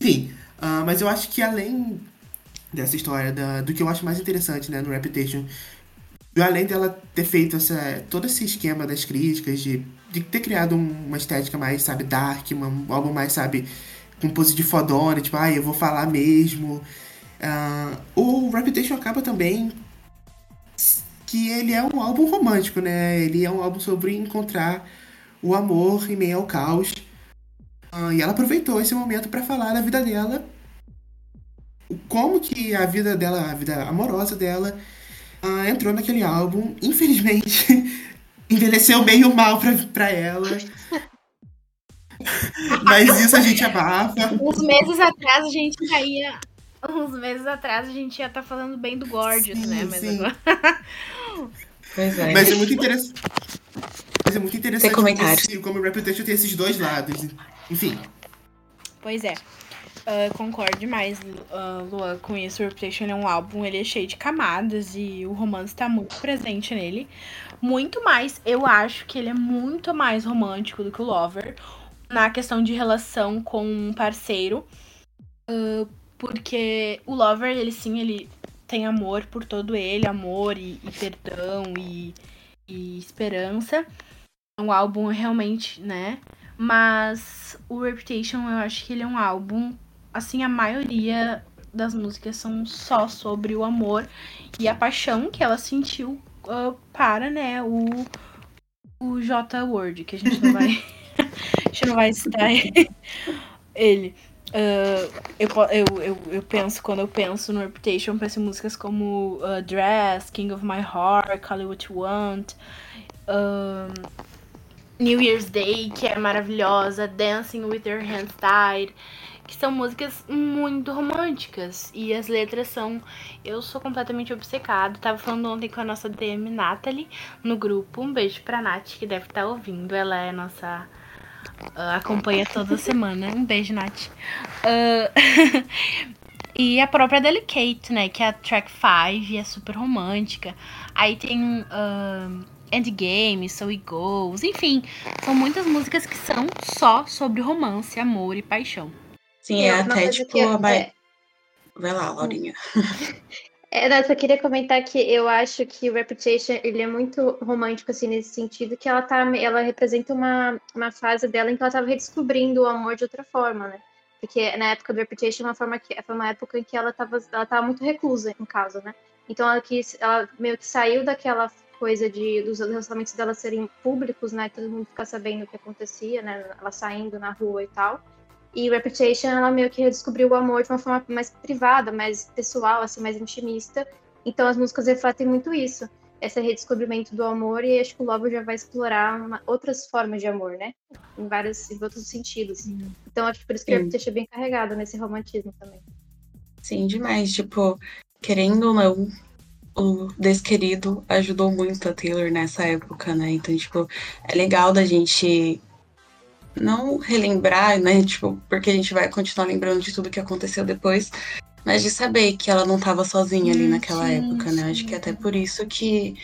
Enfim, uh, mas eu acho que além dessa história, da, do que eu acho mais interessante, né, no Reputation, além dela ter feito essa, todo esse esquema das críticas, de, de ter criado uma estética mais, sabe, dark, uma, um álbum mais, sabe, com pose de fodona, tipo, ah, eu vou falar mesmo. Uh, o Reputation acaba também que ele é um álbum romântico, né? Ele é um álbum sobre encontrar o amor em meio ao caos. Uh, e ela aproveitou esse momento para falar da vida dela, como que a vida dela, a vida amorosa dela, uh, entrou naquele álbum. Infelizmente, (laughs) envelheceu meio mal pra, pra ela. (laughs) Mas isso a gente abafa. Uns meses atrás a gente caía. Uns meses atrás a gente ia estar tá falando bem do Gorgeous, sim, né? Mas sim. agora. (laughs) Pois é. Mas é muito interessante. Mas é muito interessante como, esse, como o Reputation tem esses dois lados. Enfim. Pois é. Uh, concordo demais, uh, Luan, com isso. O Reputation é um álbum, ele é cheio de camadas e o romance tá muito presente nele. Muito mais, eu acho que ele é muito mais romântico do que o Lover na questão de relação com um parceiro. Uh, porque o Lover, ele sim, ele tem amor por todo ele, amor e, e perdão e, e esperança. Um álbum realmente, né? Mas o Reputation, eu acho que ele é um álbum assim, a maioria das músicas são só sobre o amor e a paixão que ela sentiu uh, para, né, o, o J Word, que a gente não vai. (laughs) a gente não vai citar (laughs) ele. Uh, eu, eu, eu, eu penso, quando eu penso no Reputation, penso em músicas como uh, Dress, King of My Heart, Call It What You Want, New Year's Day, que é maravilhosa, Dancing With Your Hands Tied que são músicas muito românticas. E as letras são. Eu sou completamente obcecado. Tava falando ontem com a nossa DM Natalie no grupo. Um beijo pra Nath, que deve estar tá ouvindo. Ela é nossa Uh, acompanha toda semana. Um beijo, Nath. Uh, (laughs) e a própria Delicate, né? Que é a track 5 e é super romântica. Aí tem uh, Endgame, So It Goes, enfim. São muitas músicas que são só sobre romance, amor e paixão. Sim, é até tipo. Que... É... Vai lá, Laurinha. (laughs) É, não, eu só queria comentar que eu acho que o Reputation ele é muito romântico assim nesse sentido que ela tá, ela representa uma, uma fase dela em que ela estava redescobrindo o amor de outra forma, né? Porque na época do Reputation uma forma que foi uma época em que ela estava ela tava muito reclusa em casa, né? Então ela quis, ela meio que saiu daquela coisa de dos relacionamentos dela serem públicos, né? Todo mundo ficar sabendo o que acontecia, né? Ela saindo na rua e tal. E Reputation, ela meio que redescobriu o amor de uma forma mais privada, mais pessoal, assim, mais intimista. Então as músicas refletem muito isso, esse redescobrimento do amor, e acho que o Lover já vai explorar uma, outras formas de amor, né? Em vários em outros sentidos. Então acho que por isso que Sim. Reputation é bem carregado nesse romantismo também. Sim, demais. Tipo, querendo ou não, o Desquerido ajudou muito a Taylor nessa época, né? Então, tipo, é legal da gente não relembrar, né? Tipo, porque a gente vai continuar lembrando de tudo que aconteceu depois, mas de saber que ela não estava sozinha ali hum, naquela sim, época, né? Sim. Acho que é até por isso que,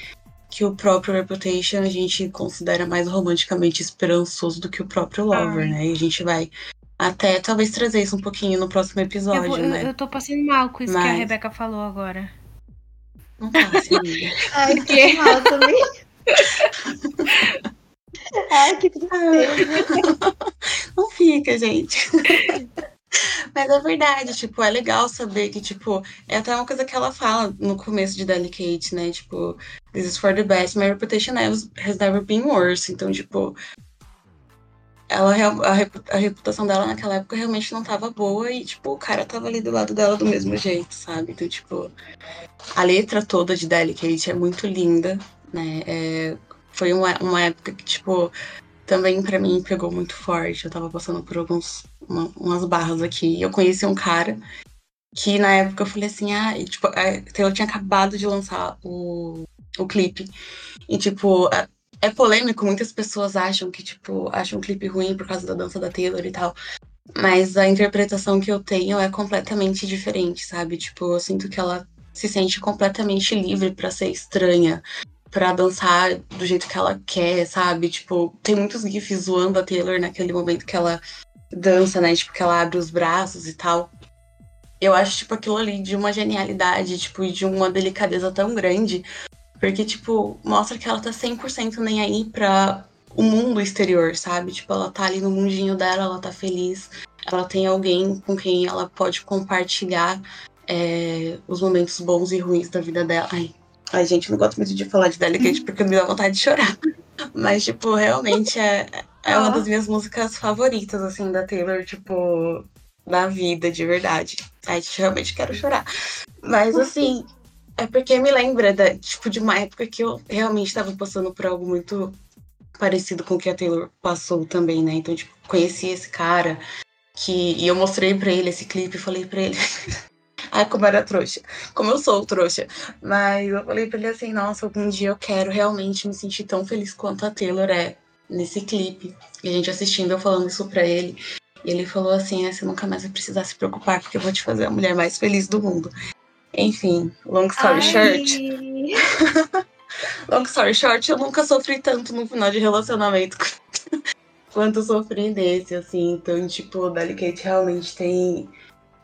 que o próprio Reputation a gente considera mais romanticamente esperançoso do que o próprio Lover, Ai. né? E a gente vai até talvez trazer isso um pouquinho no próximo episódio, eu vou, eu, né? Eu tô passando mal com isso mas... que a Rebeca falou agora. Não passe, amiga. Ai, que mal também. Ai, que tristeza. Não fica, gente. Mas é verdade, tipo, é legal saber que, tipo, é até uma coisa que ela fala no começo de Delicate, né? Tipo, this is for the best, my reputation has never been worse. Então, tipo, ela, a, reputação dela naquela época realmente não tava boa e, tipo, o cara tava ali do lado dela do mesmo jeito, sabe? Então, tipo, a letra toda de Delicate é muito linda, né? É, foi uma, uma época que, tipo, também para mim pegou muito forte. Eu tava passando por alguns uma, umas barras aqui. E eu conheci um cara que na época eu falei assim, ah, e, tipo, a Taylor tinha acabado de lançar o, o clipe. E, tipo, é, é polêmico, muitas pessoas acham que, tipo, acham o clipe ruim por causa da dança da Taylor e tal. Mas a interpretação que eu tenho é completamente diferente, sabe? Tipo, eu sinto que ela se sente completamente livre para ser estranha, pra dançar do jeito que ela quer, sabe? Tipo, tem muitos gifs zoando a Taylor naquele momento que ela dança, né? Tipo, que ela abre os braços e tal. Eu acho, tipo, aquilo ali de uma genialidade, tipo, e de uma delicadeza tão grande. Porque, tipo, mostra que ela tá 100% nem aí pra o mundo exterior, sabe? Tipo, ela tá ali no mundinho dela, ela tá feliz. Ela tem alguém com quem ela pode compartilhar é, os momentos bons e ruins da vida dela. Ai, Ai, gente, não gosto muito de falar de Delicate porque me dá vontade de chorar. (laughs) Mas, tipo, realmente é, é uma das minhas músicas favoritas, assim, da Taylor, tipo, da vida, de verdade. Ai, realmente quero chorar. Mas, assim, é porque me lembra, da, tipo, de uma época que eu realmente estava passando por algo muito parecido com o que a Taylor passou também, né? Então, tipo, conheci esse cara que... E eu mostrei pra ele esse clipe e falei pra ele... (laughs) Ai, como era trouxa. Como eu sou trouxa. Mas eu falei pra ele assim, nossa, algum dia eu quero realmente me sentir tão feliz quanto a Taylor é nesse clipe. E a gente assistindo, eu falando isso pra ele. E ele falou assim, ah, você nunca mais vai precisar se preocupar, porque eu vou te fazer a mulher mais feliz do mundo. Enfim, long story Ai. short. (laughs) long story short, eu nunca sofri tanto no final de relacionamento (laughs) quanto sofri nesse, assim. Então, tipo, o Delicate realmente tem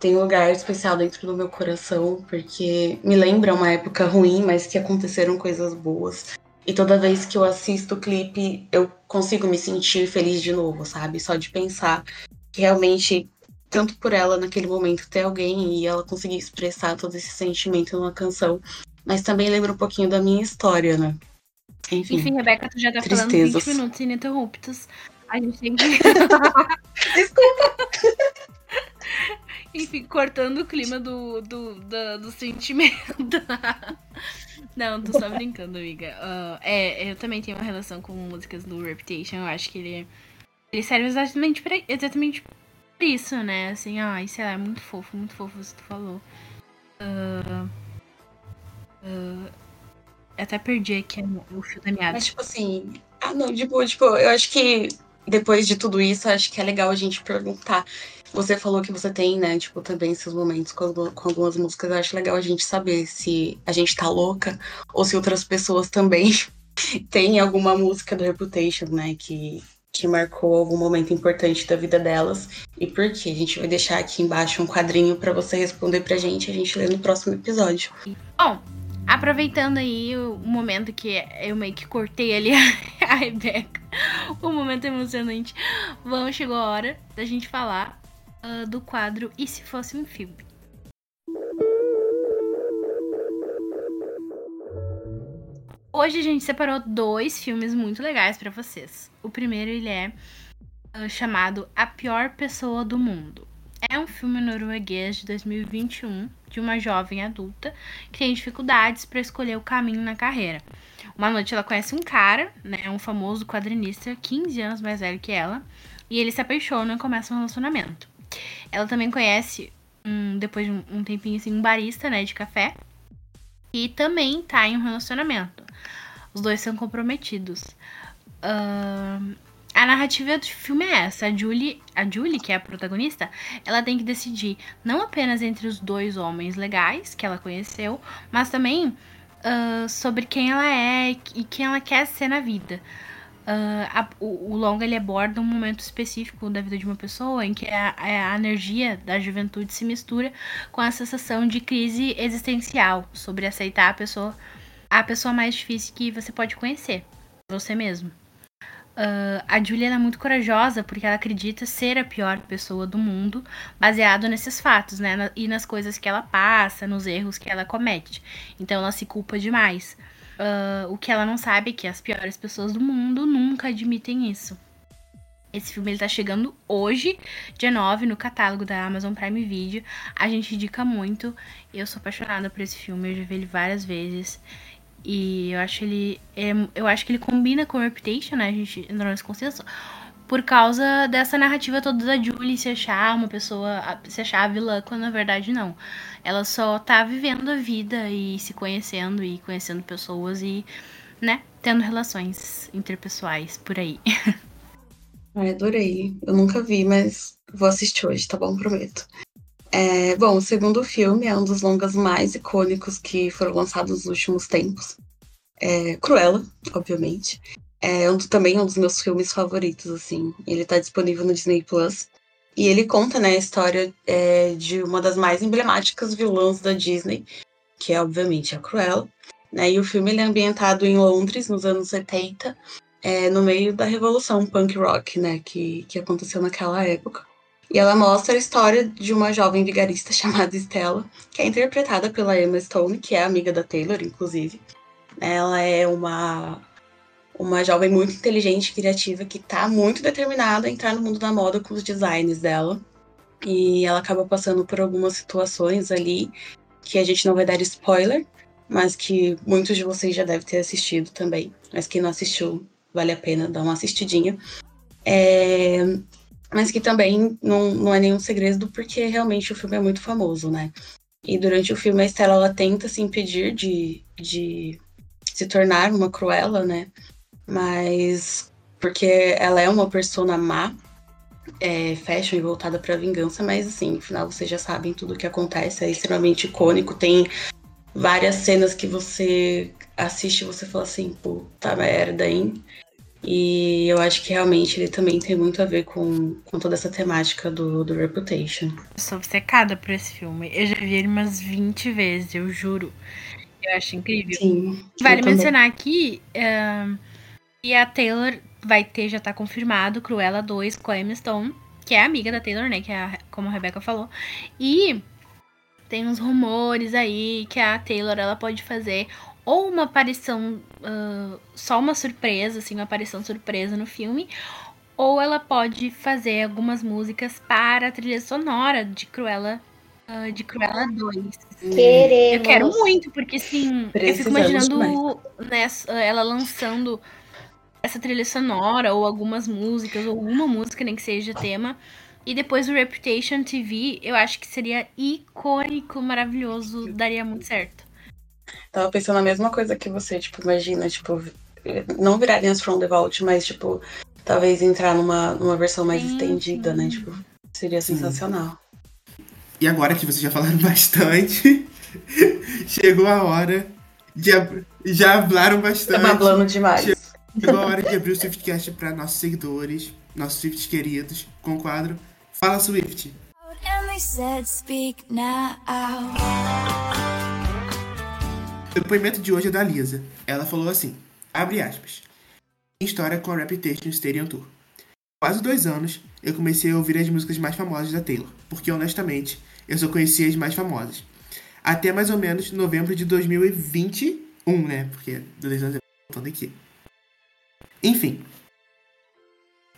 tem um lugar especial dentro do meu coração, porque me lembra uma época ruim, mas que aconteceram coisas boas. E toda vez que eu assisto o clipe, eu consigo me sentir feliz de novo, sabe? Só de pensar que realmente, tanto por ela naquele momento ter alguém e ela conseguir expressar todo esse sentimento numa canção, mas também lembra um pouquinho da minha história, né? Enfim, Enfim Rebeca, tu já tá tristezas. falando 20 minutos ininterruptos. A gente tem que. (laughs) Desculpa! Enfim, cortando o clima do, do, do, do sentimento. (laughs) Não, tô só brincando, amiga. Uh, é, eu também tenho uma relação com músicas do Reputation. Eu acho que ele, ele serve exatamente pra, exatamente isso, né? Assim, ai, sei lá, é muito fofo, muito fofo isso que tu falou. Uh, uh, até perdi aqui o fio da meada. Mas, tipo assim, ah, não, tipo, tipo, eu acho que depois de tudo isso, acho que é legal a gente perguntar. Você falou que você tem, né, tipo, também seus momentos com, com algumas músicas. Eu acho legal a gente saber se a gente tá louca ou se outras pessoas também (laughs) têm alguma música do Reputation, né, que, que marcou algum momento importante da vida delas e por quê. A gente vai deixar aqui embaixo um quadrinho para você responder pra gente, a gente lê no próximo episódio. Bom, aproveitando aí o momento que eu meio que cortei ali (laughs) a Rebeca, o momento emocionante, vamos, chegou a hora da gente falar uh, do quadro E se fosse um filme? Hoje a gente separou dois filmes muito legais para vocês. O primeiro ele é uh, chamado A Pior Pessoa do Mundo. É um filme norueguês de 2021 de uma jovem adulta que tem dificuldades para escolher o caminho na carreira. Uma noite ela conhece um cara, né, um famoso quadrinista, 15 anos mais velho que ela, e eles se apaixonam e começam um relacionamento. Ela também conhece, um, depois de um tempinho assim, um barista, né, de café, e também tá em um relacionamento. Os dois são comprometidos. Uh, a narrativa do filme é essa. A Julie, a Julie, que é a protagonista, ela tem que decidir não apenas entre os dois homens legais que ela conheceu, mas também uh, sobre quem ela é e quem ela quer ser na vida. Uh, a, o, o, longa ele aborda um momento específico da vida de uma pessoa em que a, a, energia da juventude se mistura com a sensação de crise existencial sobre aceitar a pessoa a pessoa mais difícil que você pode conhecer, você mesmo. Uh, a Julia é muito corajosa porque ela acredita ser a pior pessoa do mundo, baseado nesses fatos, né? E nas coisas que ela passa, nos erros que ela comete. Então ela se culpa demais. Uh, o que ela não sabe é que as piores pessoas do mundo nunca admitem isso. Esse filme ele tá chegando hoje, dia 9, no catálogo da Amazon Prime Video. A gente indica muito. Eu sou apaixonada por esse filme, eu já vi ele várias vezes. E eu acho ele. É, eu acho que ele combina com Reputation, né? A gente entrou nesse consenso. Por causa dessa narrativa toda da Julie se achar uma pessoa. se achar a vilã, quando na verdade não. Ela só tá vivendo a vida e se conhecendo e conhecendo pessoas e, né, tendo relações interpessoais por aí. (laughs) Ai, adorei. Eu nunca vi, mas vou assistir hoje, tá bom? Prometo. É, bom, o segundo filme é um dos longas mais icônicos que foram lançados nos últimos tempos. É Cruella, obviamente. É um, também um dos meus filmes favoritos, assim. Ele tá disponível no Disney Plus. E ele conta, né, a história é, de uma das mais emblemáticas vilãs da Disney, que é, obviamente, a Cruella. Né, e o filme é ambientado em Londres, nos anos 70, é, no meio da revolução punk rock, né, que, que aconteceu naquela época. E ela mostra a história de uma jovem vigarista (laughs) chamada Stella, que é interpretada pela Emma Stone, que é amiga da Taylor, inclusive. Ela é uma, uma jovem muito inteligente e criativa que está muito determinada a entrar no mundo da moda com os designs dela. E ela acaba passando por algumas situações ali que a gente não vai dar spoiler, mas que muitos de vocês já devem ter assistido também. Mas quem não assistiu, vale a pena dar uma assistidinha. É, mas que também não, não é nenhum segredo, porque realmente o filme é muito famoso, né? E durante o filme a Estela ela tenta se impedir de, de se tornar uma Cruella, né? Mas porque ela é uma persona má, é, fashion e voltada para vingança, mas assim, no final vocês já sabem tudo o que acontece, é extremamente icônico, tem várias cenas que você assiste e você fala assim, puta merda, hein? E eu acho que realmente ele também tem muito a ver com, com toda essa temática do, do Reputation. Eu sou obcecada por esse filme. Eu já vi ele umas 20 vezes, eu juro. Eu acho incrível. Sim. Vale mencionar aqui uh, que a Taylor vai ter, já tá confirmado, Cruella 2 com a Emma Stone, que é amiga da Taylor, né? Que é a, como a Rebecca falou. E tem uns rumores aí que a Taylor ela pode fazer ou uma aparição, uh, só uma surpresa, assim, uma aparição surpresa no filme, ou ela pode fazer algumas músicas para a trilha sonora de Cruella, uh, de Cruella 2. Queremos. Eu quero muito, porque assim, eu fico imaginando né, ela lançando essa trilha sonora, ou algumas músicas, ou uma música, nem que seja tema. E depois o Reputation TV, eu acho que seria icônico, maravilhoso, daria muito certo. Tava pensando a mesma coisa que você, tipo, imagina, tipo, não virarinhas from the vault, mas, tipo, talvez entrar numa, numa versão mais Sim, estendida, né? sim. Tipo, seria Sim. sensacional. E agora que vocês já falaram (laughs) bastante, chegou a hora de. ab- Já falaram Tá bastante. bablando demais. Chegou a hora de abrir o Swiftcast para nossos seguidores, nossos Swifts queridos, com o quadro Fala Swift. And they said, Speak now. O depoimento de hoje é da Lisa. Ela falou assim: abre aspas. História com a Reputation Stadium Tour. Quase dois anos, eu comecei a ouvir as músicas mais famosas da Taylor, porque honestamente, eu só conhecia as mais famosas. Até mais ou menos novembro de 2021, né? Porque dois anos é voltando aqui. Enfim.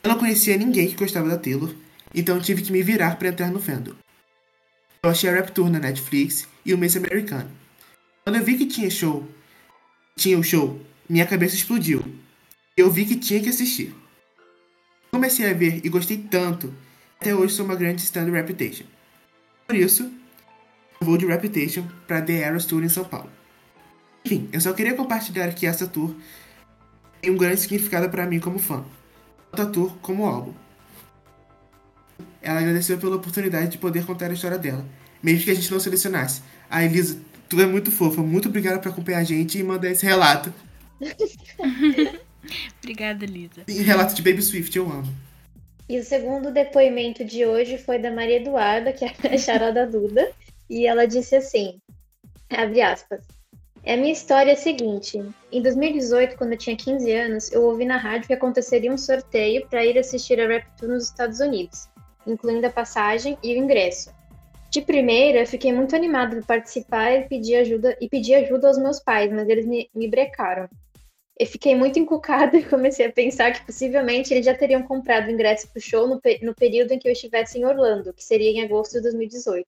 Eu não conhecia ninguém que gostava da Taylor, então tive que me virar para entrar no fandom. Eu achei a Rap Tour na Netflix e o Miss Americano. Quando eu vi que tinha show, tinha o show, minha cabeça explodiu. Eu vi que tinha que assistir. Comecei a ver e gostei tanto. Até hoje sou uma grande stand Reputation. Por isso, vou de Reputation para The Eras Tour em São Paulo. Enfim, eu só queria compartilhar que essa tour tem um grande significado para mim como fã. Tanto a tour como o álbum. Ela agradeceu pela oportunidade de poder contar a história dela, mesmo que a gente não selecionasse. A Elisa, tu é muito fofa, muito obrigada por acompanhar a gente e mandar esse relato. (laughs) Obrigada, Lisa. E relato de Baby Swift, eu amo. E o segundo depoimento de hoje foi da Maria Eduarda, que é a charada Duda, e ela disse assim, abre aspas, é a minha história é a seguinte, em 2018, quando eu tinha 15 anos, eu ouvi na rádio que aconteceria um sorteio para ir assistir a Rap Tour nos Estados Unidos, incluindo a passagem e o ingresso. De primeira, eu fiquei muito animada de participar e pedir ajuda, e pedir ajuda aos meus pais, mas eles me, me brecaram. Eu fiquei muito encucada (laughs) e comecei a pensar que possivelmente eles já teriam comprado o ingresso para o show no, no período em que eu estivesse em Orlando, que seria em agosto de 2018.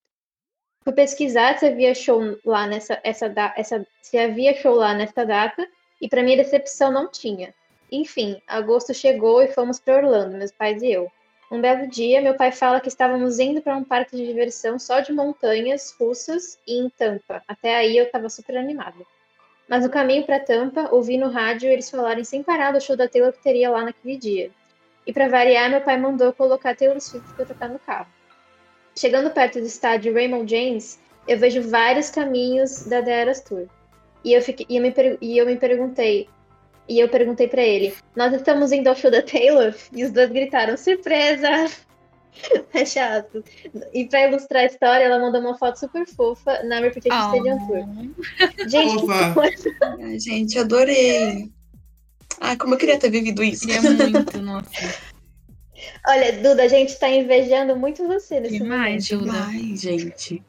Fui pesquisar se havia show lá nessa, essa, essa, se havia show lá nessa data e para minha decepção não tinha. Enfim, agosto chegou e fomos para Orlando, meus pais e eu. Um belo dia, meu pai fala que estávamos indo para um parque de diversão só de montanhas russas e em Tampa. Até aí eu estava super animada. Mas no caminho para Tampa, ouvi no rádio eles falarem sem parar do show da Taylor que teria lá naquele dia. E para variar, meu pai mandou colocar Taylor Swift para tocar no carro. Chegando perto do estádio Raymond James, eu vejo vários caminhos da The Eras Tour. E eu, fiquei, e eu, me, e eu me perguntei, e eu perguntei para ele, nós estamos indo ao show da Taylor? E os dois gritaram, surpresa! (laughs) É chato. E para ilustrar a história, ela mandou uma foto super fofa na Reputation Oh. Stadium Tour. Gente, que coisa Ai, gente, adorei. Ai, como eu queria ter vivido isso. Queria muito, nossa. Olha, Duda, a gente tá invejando muito você nesse Demais, momento. Duda. Ai, gente.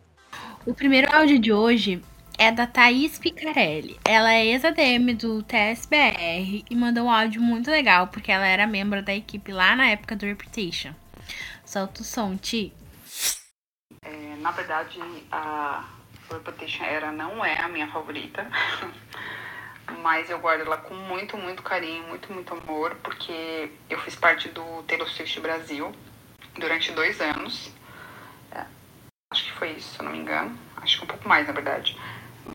O primeiro áudio de hoje é da Thaís Picarelli. Ela é ex-ADM do TSBR e mandou um áudio muito legal, porque ela era membro da equipe lá na época do Reputation. Solta o som, Ti. É, na verdade, a Reputation era não é a minha favorita, (laughs) mas eu guardo ela com muito, muito carinho, muito, muito amor, porque eu fiz parte do Taylor Swift Brasil durante dois anos. É, acho que foi isso, se eu não me engano. Acho que um pouco mais, na verdade.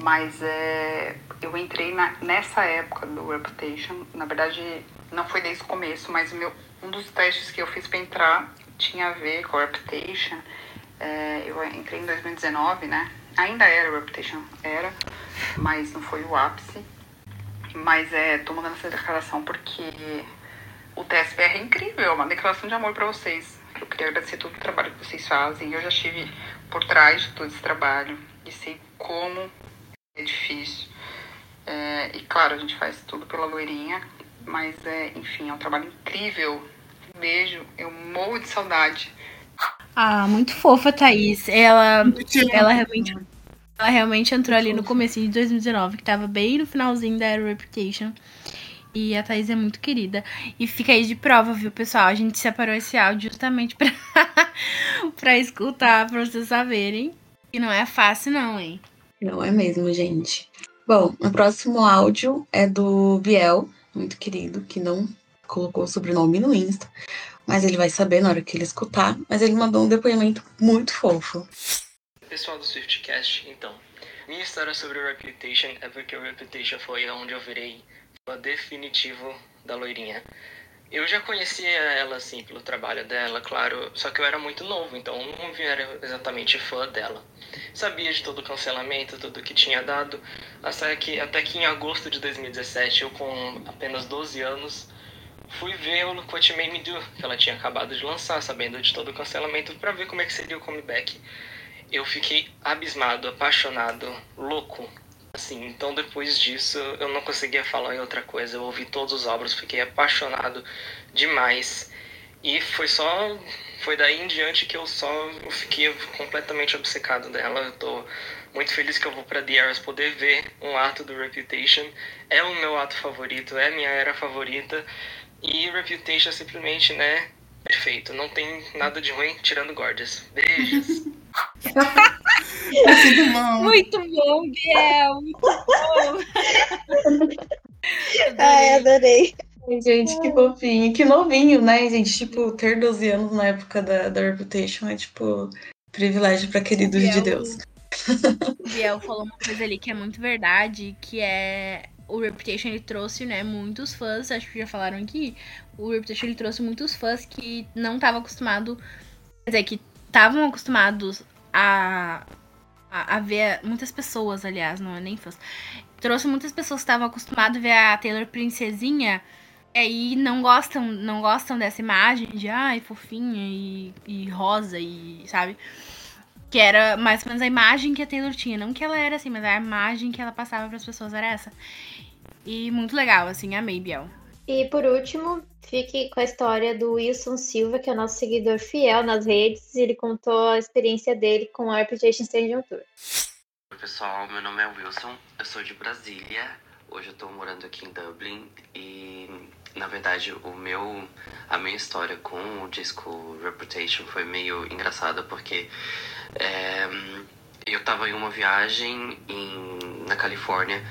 Mas é, eu entrei na- nessa época do Reputation. Na verdade, não foi desde o começo, mas meu, um dos testes que eu fiz para entrar tinha a ver com a Reputation. É, eu entrei em 2019, né? Ainda era o Reputation, era, mas não foi o ápice. Mas é, tô mandando essa declaração porque o TSBR é incrível, é uma declaração de amor para vocês. Eu queria agradecer todo o trabalho que vocês fazem. Eu já estive por trás de todo esse trabalho e sei como é difícil. É, e claro, a gente faz tudo pela loirinha, mas é, enfim, é um trabalho incrível. Um beijo, eu morro de saudade. Ah, muito fofa, a Thaís. Ela, ela realmente. Ela realmente entrou ali no começo de 2019, que tava bem no finalzinho da Era Reputation. E a Thaís é muito querida. E fica aí de prova, viu, pessoal? A gente separou esse áudio justamente (laughs) pra, pra escutar, pra vocês saberem. E não é fácil, não, hein? Não é mesmo, gente. Bom, o próximo áudio é do Biel, muito querido, que não colocou o sobrenome no Insta, mas ele vai saber na hora que ele escutar. Mas ele mandou um depoimento muito fofo. Pessoal do Swiftcast, então, minha história sobre o Reputation é porque o Reputation foi onde eu virei fã definitivo da loirinha. Eu já conhecia ela, assim, pelo trabalho dela, claro, só que eu era muito novo, então não era exatamente fã dela. Sabia de todo o cancelamento, tudo que tinha dado, até que, até que em agosto de 2017, eu com apenas 12 anos, fui ver o What Made Me Do, que ela tinha acabado de lançar, sabendo de todo o cancelamento, para ver como é que seria o comeback. Eu fiquei abismado, apaixonado, louco. Assim, então depois disso eu não conseguia falar em outra coisa. Eu ouvi todos os álbuns, fiquei apaixonado demais. E foi só. Foi daí em diante que eu só fiquei completamente obcecado dela. Eu tô muito feliz que eu vou pra The Eras poder ver um ato do Reputation. É o meu ato favorito, é a minha era favorita. E Reputation é simplesmente, né? Perfeito. Não tem nada de ruim tirando Gorgeous. Beijos. É (laughs) tudo mal. Muito bom, Biel. Muito bom. (laughs) Ai, adorei. Ai, gente, que fofinho. Que novinho, né, gente? Tipo, ter 12 anos na época da, da Reputation é, tipo, privilégio pra queridos de Biel. Deus. O Biel falou uma coisa ali que é muito verdade, que é o Reputation ele trouxe, né, muitos fãs, acho que já falaram aqui, o Reputation ele trouxe muitos fãs que não estavam acostumados, quer dizer, que estavam acostumados a, a, a ver muitas pessoas, aliás, não é nem fãs. Trouxe muitas pessoas que estavam acostumadas a ver a Taylor princesinha e aí não gostam, não gostam dessa imagem de ai, fofinha e, e rosa e, sabe? Que era mais ou menos a imagem que a Taylor tinha. Não que ela era assim, mas a imagem que ela passava para as pessoas era essa. E muito legal, assim, amei, Biel. E por último, fique com a história do Wilson Silva, que é o nosso seguidor fiel nas redes. Ele contou a experiência dele com a Reputation Stadium Tour. Oi pessoal, meu nome é Wilson, eu sou de Brasília. Hoje eu tô morando aqui em Dublin e na verdade o meu a minha história com o disco Reputation foi meio engraçada porque é, eu tava em uma viagem em, na Califórnia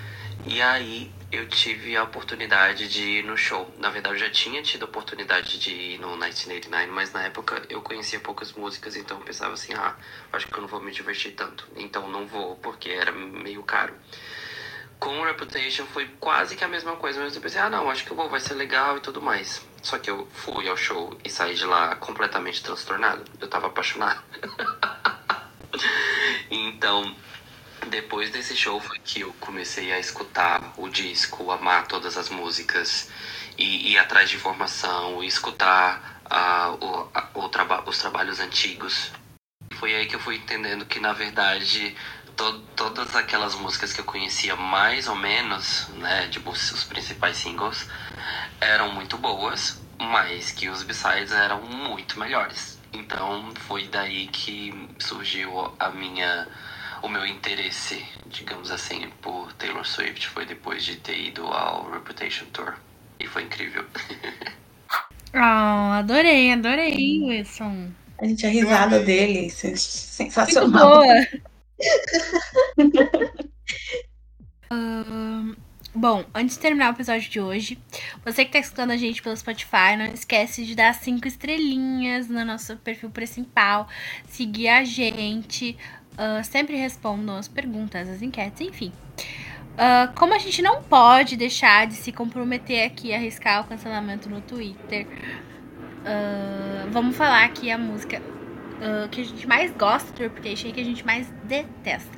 e aí eu tive a oportunidade de ir no show. Na verdade, eu já tinha tido a oportunidade de ir no 1989, mas na época eu conhecia poucas músicas, então eu pensava assim, ah, acho que eu não vou me divertir tanto. Então não vou, porque era meio caro. Com o Reputation foi quase que a mesma coisa, mas eu pensei, ah não, acho que eu vou, vai ser legal e tudo mais. Só que eu fui ao show e saí de lá completamente transtornado. Eu tava apaixonado. (laughs) então, depois desse show foi que eu comecei a escutar o disco, amar todas as músicas e ir atrás de informação, escutar ah, o, o traba os trabalhos antigos. Foi aí que eu fui entendendo que na verdade to todas aquelas músicas que eu conhecia mais ou menos, né, tipo os principais singles, eram muito boas, mas que os b-sides eram muito melhores. Então foi daí que surgiu a minha o meu interesse, digamos assim, por Taylor Swift foi depois de ter ido ao Reputation Tour. E foi incrível. (laughs) Ah, adorei, adorei, Wilson. A gente, a risada amei. dele, sen- Muito sensacional. boa. (laughs) (laughs) Bom, antes de terminar o episódio de hoje, você que tá escutando a gente pelo Spotify, não esquece de dar cinco estrelinhas no nosso perfil principal, seguir a gente, ah, sempre respondam as perguntas, as enquetes, enfim. Ah, como a gente não pode deixar de se comprometer aqui a arriscar o cancelamento no Twitter, ah, vamos falar aqui a música que a gente mais gosta do Reputation e que a gente mais detesta.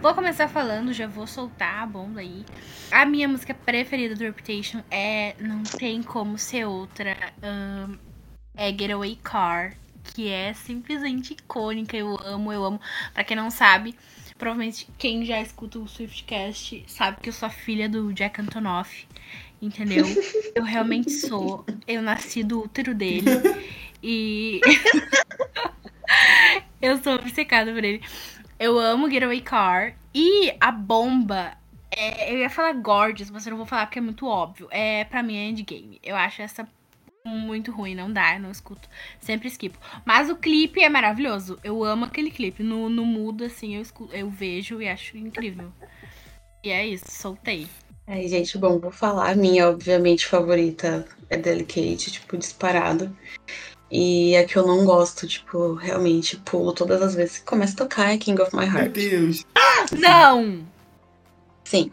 Vou começar falando, já vou soltar a bomba aí. A minha música preferida do Reputation é Não Tem Como Ser Outra. é Getaway Car, que é simplesmente icônica. Eu amo, eu amo. Pra quem não sabe, provavelmente quem já escuta o Swiftcast sabe que eu sou a filha do Jack Antonoff. Entendeu? (laughs) Eu realmente sou. Eu nasci do útero dele. E. (laughs) eu sou obcecada por ele. Eu amo Getaway Car. E a bomba. é- eu ia falar Gorgeous, mas eu não vou falar porque é muito óbvio. É, pra mim é endgame. Eu acho essa muito ruim, não dá, eu não escuto. Sempre esquipo. Mas o clipe é maravilhoso. Eu amo aquele clipe. No, no mudo, assim, eu, escuto, eu vejo e acho incrível. E é isso, soltei. Aí, gente, bom, vou falar. A minha, obviamente, favorita é Delicate, tipo, disparado. E a que eu não gosto, tipo, realmente pulo todas as vezes que começa a tocar é King of My Meu Heart. Deus. Não! Sim.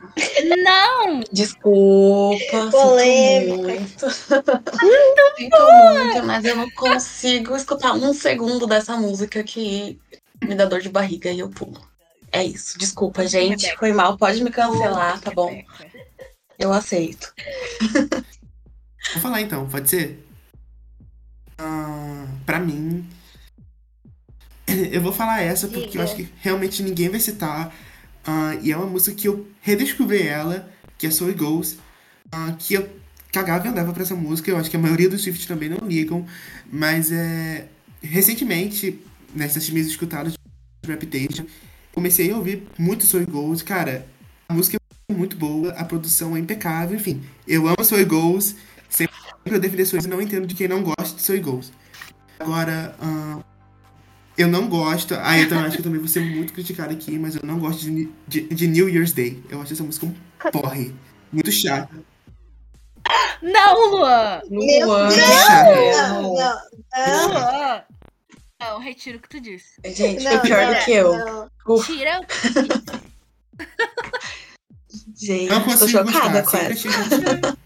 Não! Desculpa, Polêmica. sinto muito. sinto muito, mas eu não consigo escutar um segundo dessa música que me dá dor de barriga e eu pulo. É isso. Desculpa, gente. Rebeca. Foi mal. Pode me cancelar, tá bom? Eu aceito. Vou falar então, pode ser? Ah, pra mim. (clears throat) Eu vou falar essa porque Diga. eu acho que realmente ninguém vai citar. Ah, e é uma música que eu redescobri ela, que é Soul Goals. ah, que eu cagava e andava pra essa música. Eu acho que a maioria dos Swift também não ligam. Mas é. Recentemente, nessas minhas escutadas de Reputation, comecei a ouvir muito Soul Goals. Cara, a música é muito boa, a produção é impecável, enfim. Eu amo Soul Goals. Sempre eu defender Soul Goals, não entendo de quem não gosta de Soul Goals. Agora, ah, eu não gosto. Ah, eu também acho que eu também vou ser muito criticado aqui, mas eu não gosto de, de, de New Year's Day. Eu acho essa música um porre. Muito chata. Não, Luan! Meu Luan, Deus! Não, não, não. Luan! Não, retiro o que tu disse. Gente, Não, foi pior não, do que eu. não. Tira o que tu disse. gente, Não tô chocada gostar. com essa.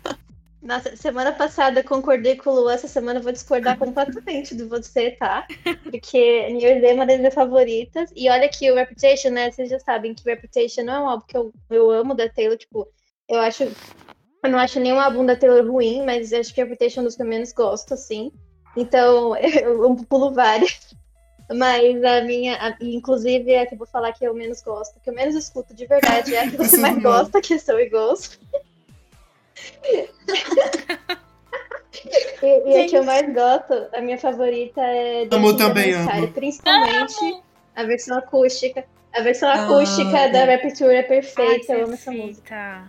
Nossa, semana passada concordei com o Lu, essa semana eu vou discordar completamente de você, tá? Porque New Year's Day é uma das minhas favoritas. E olha que o Reputation, né? Vocês já sabem que Reputation não é um álbum que eu, eu amo da Taylor. Tipo, eu acho. Eu não acho nenhum álbum da Taylor ruim, mas acho que Reputation é um dos que eu menos gosto, assim. Então, (laughs) eu, eu pulo várias. Mas a minha, a- inclusive, é a que eu vou falar que eu menos gosto, que eu menos escuto de verdade, é a que você (laughs) mais mal. gosta, que é Soul Ghost. E, e a que eu mais gosto, a minha favorita é Amo também, amo. principalmente a versão acústica. A versão Ah, acústica da é. Rapture é perfeita, eu amo essa música.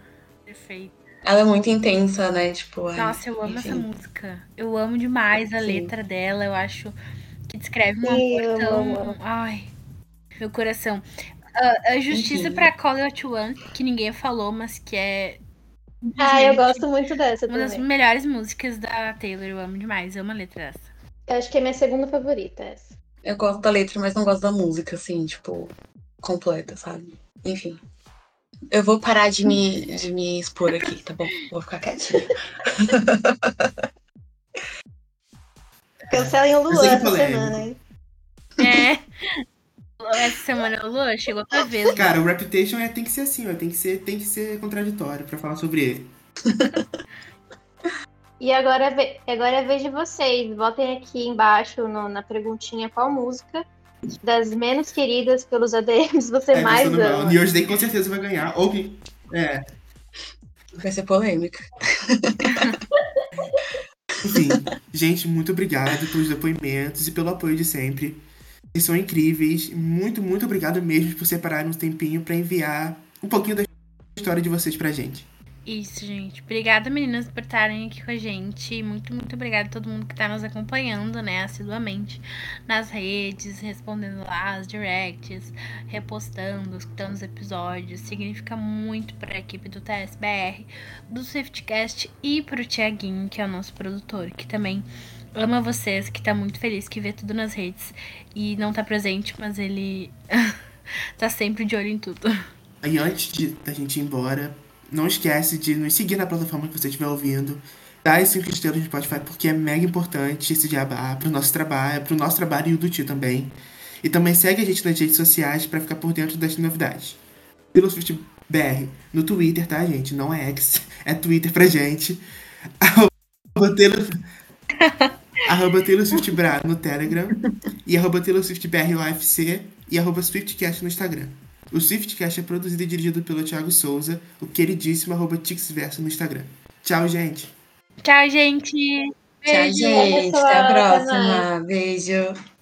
Perfeita. Ela é muito intensa, né? Tipo, ai, Nossa, eu amo essa enfim. música. Eu amo demais a Sim. letra dela. Eu acho que descreve um amor eu tão. amo, amo. Ai, meu coração. Ah, a justiça pra Call It One, que ninguém falou, mas que é. Ah, eu gosto muito dessa Uma das também. melhores músicas da Taylor, eu amo demais. Eu amo a letra dessa. Eu acho que é minha segunda favorita essa. Eu gosto da letra, mas não gosto da música, assim, tipo, completa, sabe? Enfim. Eu vou parar de me, de me expor aqui, tá bom? Vou ficar quietinha. Cancelem o Eu Luan é essa semana, hein? Semana o Lua chegou pra ver. Cara, o Reputation é, tem que ser assim, ó. Tem que ser, tem que ser contraditório pra falar sobre ele. (laughs) E agora, é agora é de vocês. Botem aqui embaixo no- na perguntinha qual música das menos queridas pelos ADMs você É, mais ama. New Year's Day com certeza vai ganhar. Ou que. É. Vai ser polêmica. (laughs) Enfim, gente, muito obrigado pelos depoimentos e pelo apoio de sempre. Vocês são incríveis. Muito, muito obrigado mesmo por separarem um tempinho pra enviar um pouquinho da história de vocês pra gente. Isso, gente. Obrigada, meninas, por estarem aqui com a gente. Muito, muito obrigada a todo mundo que tá nos acompanhando, né, assiduamente nas redes, respondendo lá as directs, repostando, escutando os episódios. Significa muito pra equipe do TSBR, do Swiftcast e pro Tiaguinho, que é o nosso produtor, que também ama vocês, que tá muito feliz que vê tudo nas redes e não tá presente, mas ele (laughs) tá sempre de olho em tudo. E antes de, da gente ir embora, não esquece de nos seguir na plataforma que você estiver ouvindo. Dá esse 5 estrelas no Spotify, porque é mega importante esse jabá pro nosso trabalho, pro nosso trabalho e o do tio também. E também segue a gente nas redes sociais pra ficar por dentro das novidades. Pelo Swift BR no Twitter, tá, gente? Não é X, (laughs) é Twitter pra gente. (laughs) Arroba Taylor, arroba Taylor Swift Bra no Telegram. E arroba Taylor Swift BR UFC e arroba SwiftCast no Instagram. O Swiftcast é produzido e dirigido pelo Thiago Souza, o queridíssimo arroba Tixverso no Instagram. Tchau, gente! Tchau, gente! Tchau, Beijo. gente. pessoal, Até a próxima. Beijo.